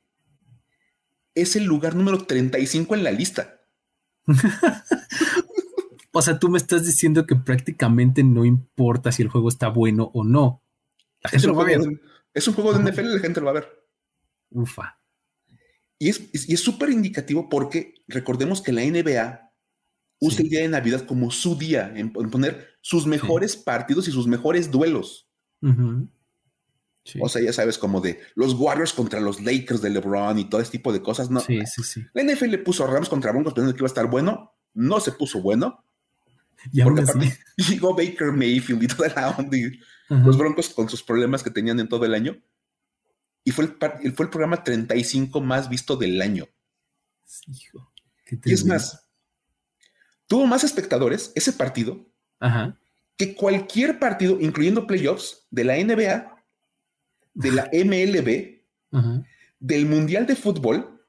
es el lugar número 35 en la lista. O sea, tú me estás diciendo que prácticamente no importa si el juego está bueno o no. La gente lo va a ver. es un juego de NFL, la gente lo va a ver. Ufa. Y es súper indicativo porque recordemos que la NBA usa el día de Navidad como su día, en, poner sus mejores partidos y sus mejores duelos. O sea, ya sabes, como de los Warriors contra los Lakers de LeBron y todo ese tipo de cosas. No. Sí, sí, sí. La NFL puso a Rams contra Broncos pensando que iba a estar bueno. No se puso bueno. Y Porque aparte llegó Baker Mayfield y toda la onda y los Broncos con sus problemas que tenían en todo el año. Y fue el, fue el programa 35 más visto del año. Hijo, y es más, tuvo más espectadores ese partido que cualquier partido, incluyendo playoffs, de la NBA, de la MLB, del Mundial de Fútbol.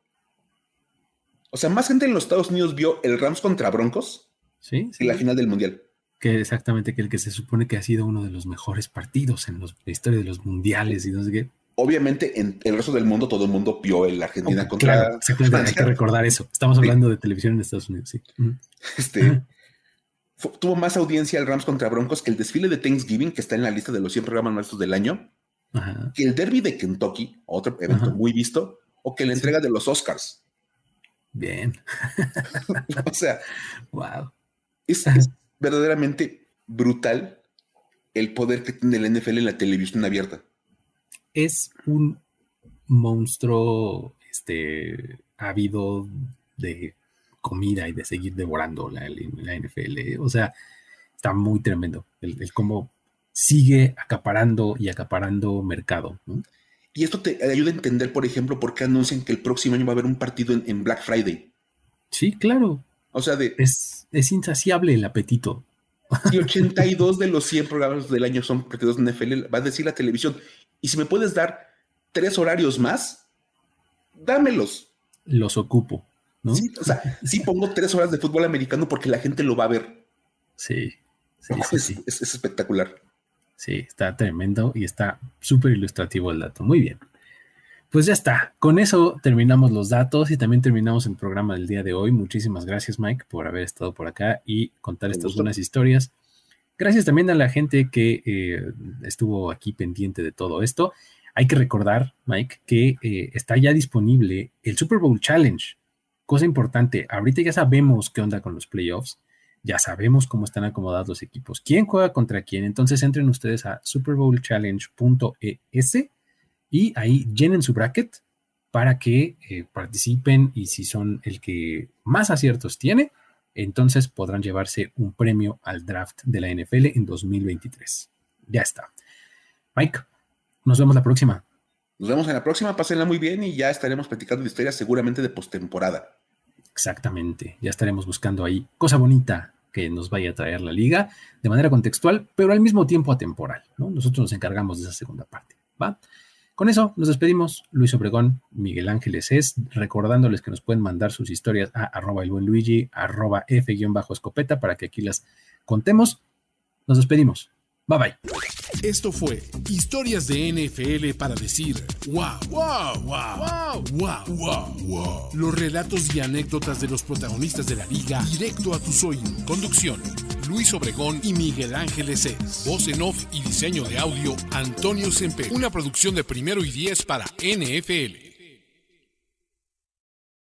O sea, más gente en los Estados Unidos vio el Rams contra Broncos Sí, la final del Mundial. Que exactamente, que el que se supone que ha sido uno de los mejores partidos en la historia de los mundiales y no sé qué. obviamente en el resto del mundo todo el mundo vio el Argentina contra. Claro, hay que recordar eso. Estamos hablando de televisión en Estados Unidos, sí. Este. tuvo más audiencia el Rams contra Broncos que el desfile de Thanksgiving, que está en la lista de los 100 programas más del año, que el derby de Kentucky, otro evento muy visto, o que la entrega de los Oscars. Bien. o sea, wow. Es, verdaderamente brutal el poder que tiene el NFL en la televisión abierta. Es un monstruo este, ávido de comida y de seguir devorando la, NFL. O sea, está muy tremendo el, cómo sigue acaparando y acaparando mercado. Y esto te ayuda a entender, por ejemplo, por qué anuncian que el próximo año va a haber un partido en, Black Friday. Sí, claro. O sea, de, es, es insaciable el apetito. Y 82 de los 100 programas del año son partidos de NFL, va a decir la televisión. Y si me puedes dar tres horarios más, dámelos. Los ocupo. ¿no? Sí, o sea, sí pongo tres horas de fútbol americano porque la gente lo va a ver. Sí, sí, sí, es, espectacular. Sí, está tremendo y está súper ilustrativo el dato. Muy bien. Pues ya está. Con eso terminamos los datos y también terminamos el programa del día de hoy. Muchísimas gracias, Mike, por haber estado por acá y contar estas buenas historias. Gracias también a la gente que eh, estuvo aquí pendiente de todo esto. Hay que recordar, Mike, que eh, está ya disponible el Super Bowl Challenge Cosa importante, ahorita ya sabemos qué onda con los playoffs, ya sabemos cómo están acomodados los equipos, quién juega contra quién, entonces entren ustedes a superbowlchallenge.es y ahí llenen su bracket para que eh, participen y si son el que más aciertos tiene, entonces podrán llevarse un premio al draft de la NFL en 2023. Ya está. Mike, nos vemos la próxima. Nos vemos en la próxima, pásenla muy bien y ya estaremos platicando de historias seguramente de postemporada. Exactamente, ya estaremos buscando ahí cosa bonita que nos vaya a traer la liga de manera contextual, pero al mismo tiempo atemporal, ¿no? Nosotros nos encargamos de esa segunda parte, ¿va? Con eso nos despedimos. Luis Obregón, Miguel Ángeles es, recordándoles que nos pueden mandar sus historias a arroba el buen Luigi, arroba F-escopeta para que aquí las contemos. Nos despedimos. Bye bye. Esto fue Historias de NFL para decir wow, wow, wow, wow, wow, wow, Los relatos y anécdotas de los protagonistas de la liga directo a tus oídos. Conducción. Luis Obregón y Miguel Ángeles es. Voz en off y diseño de audio, Antonio Sempe. Una producción de primero y diez para NFL.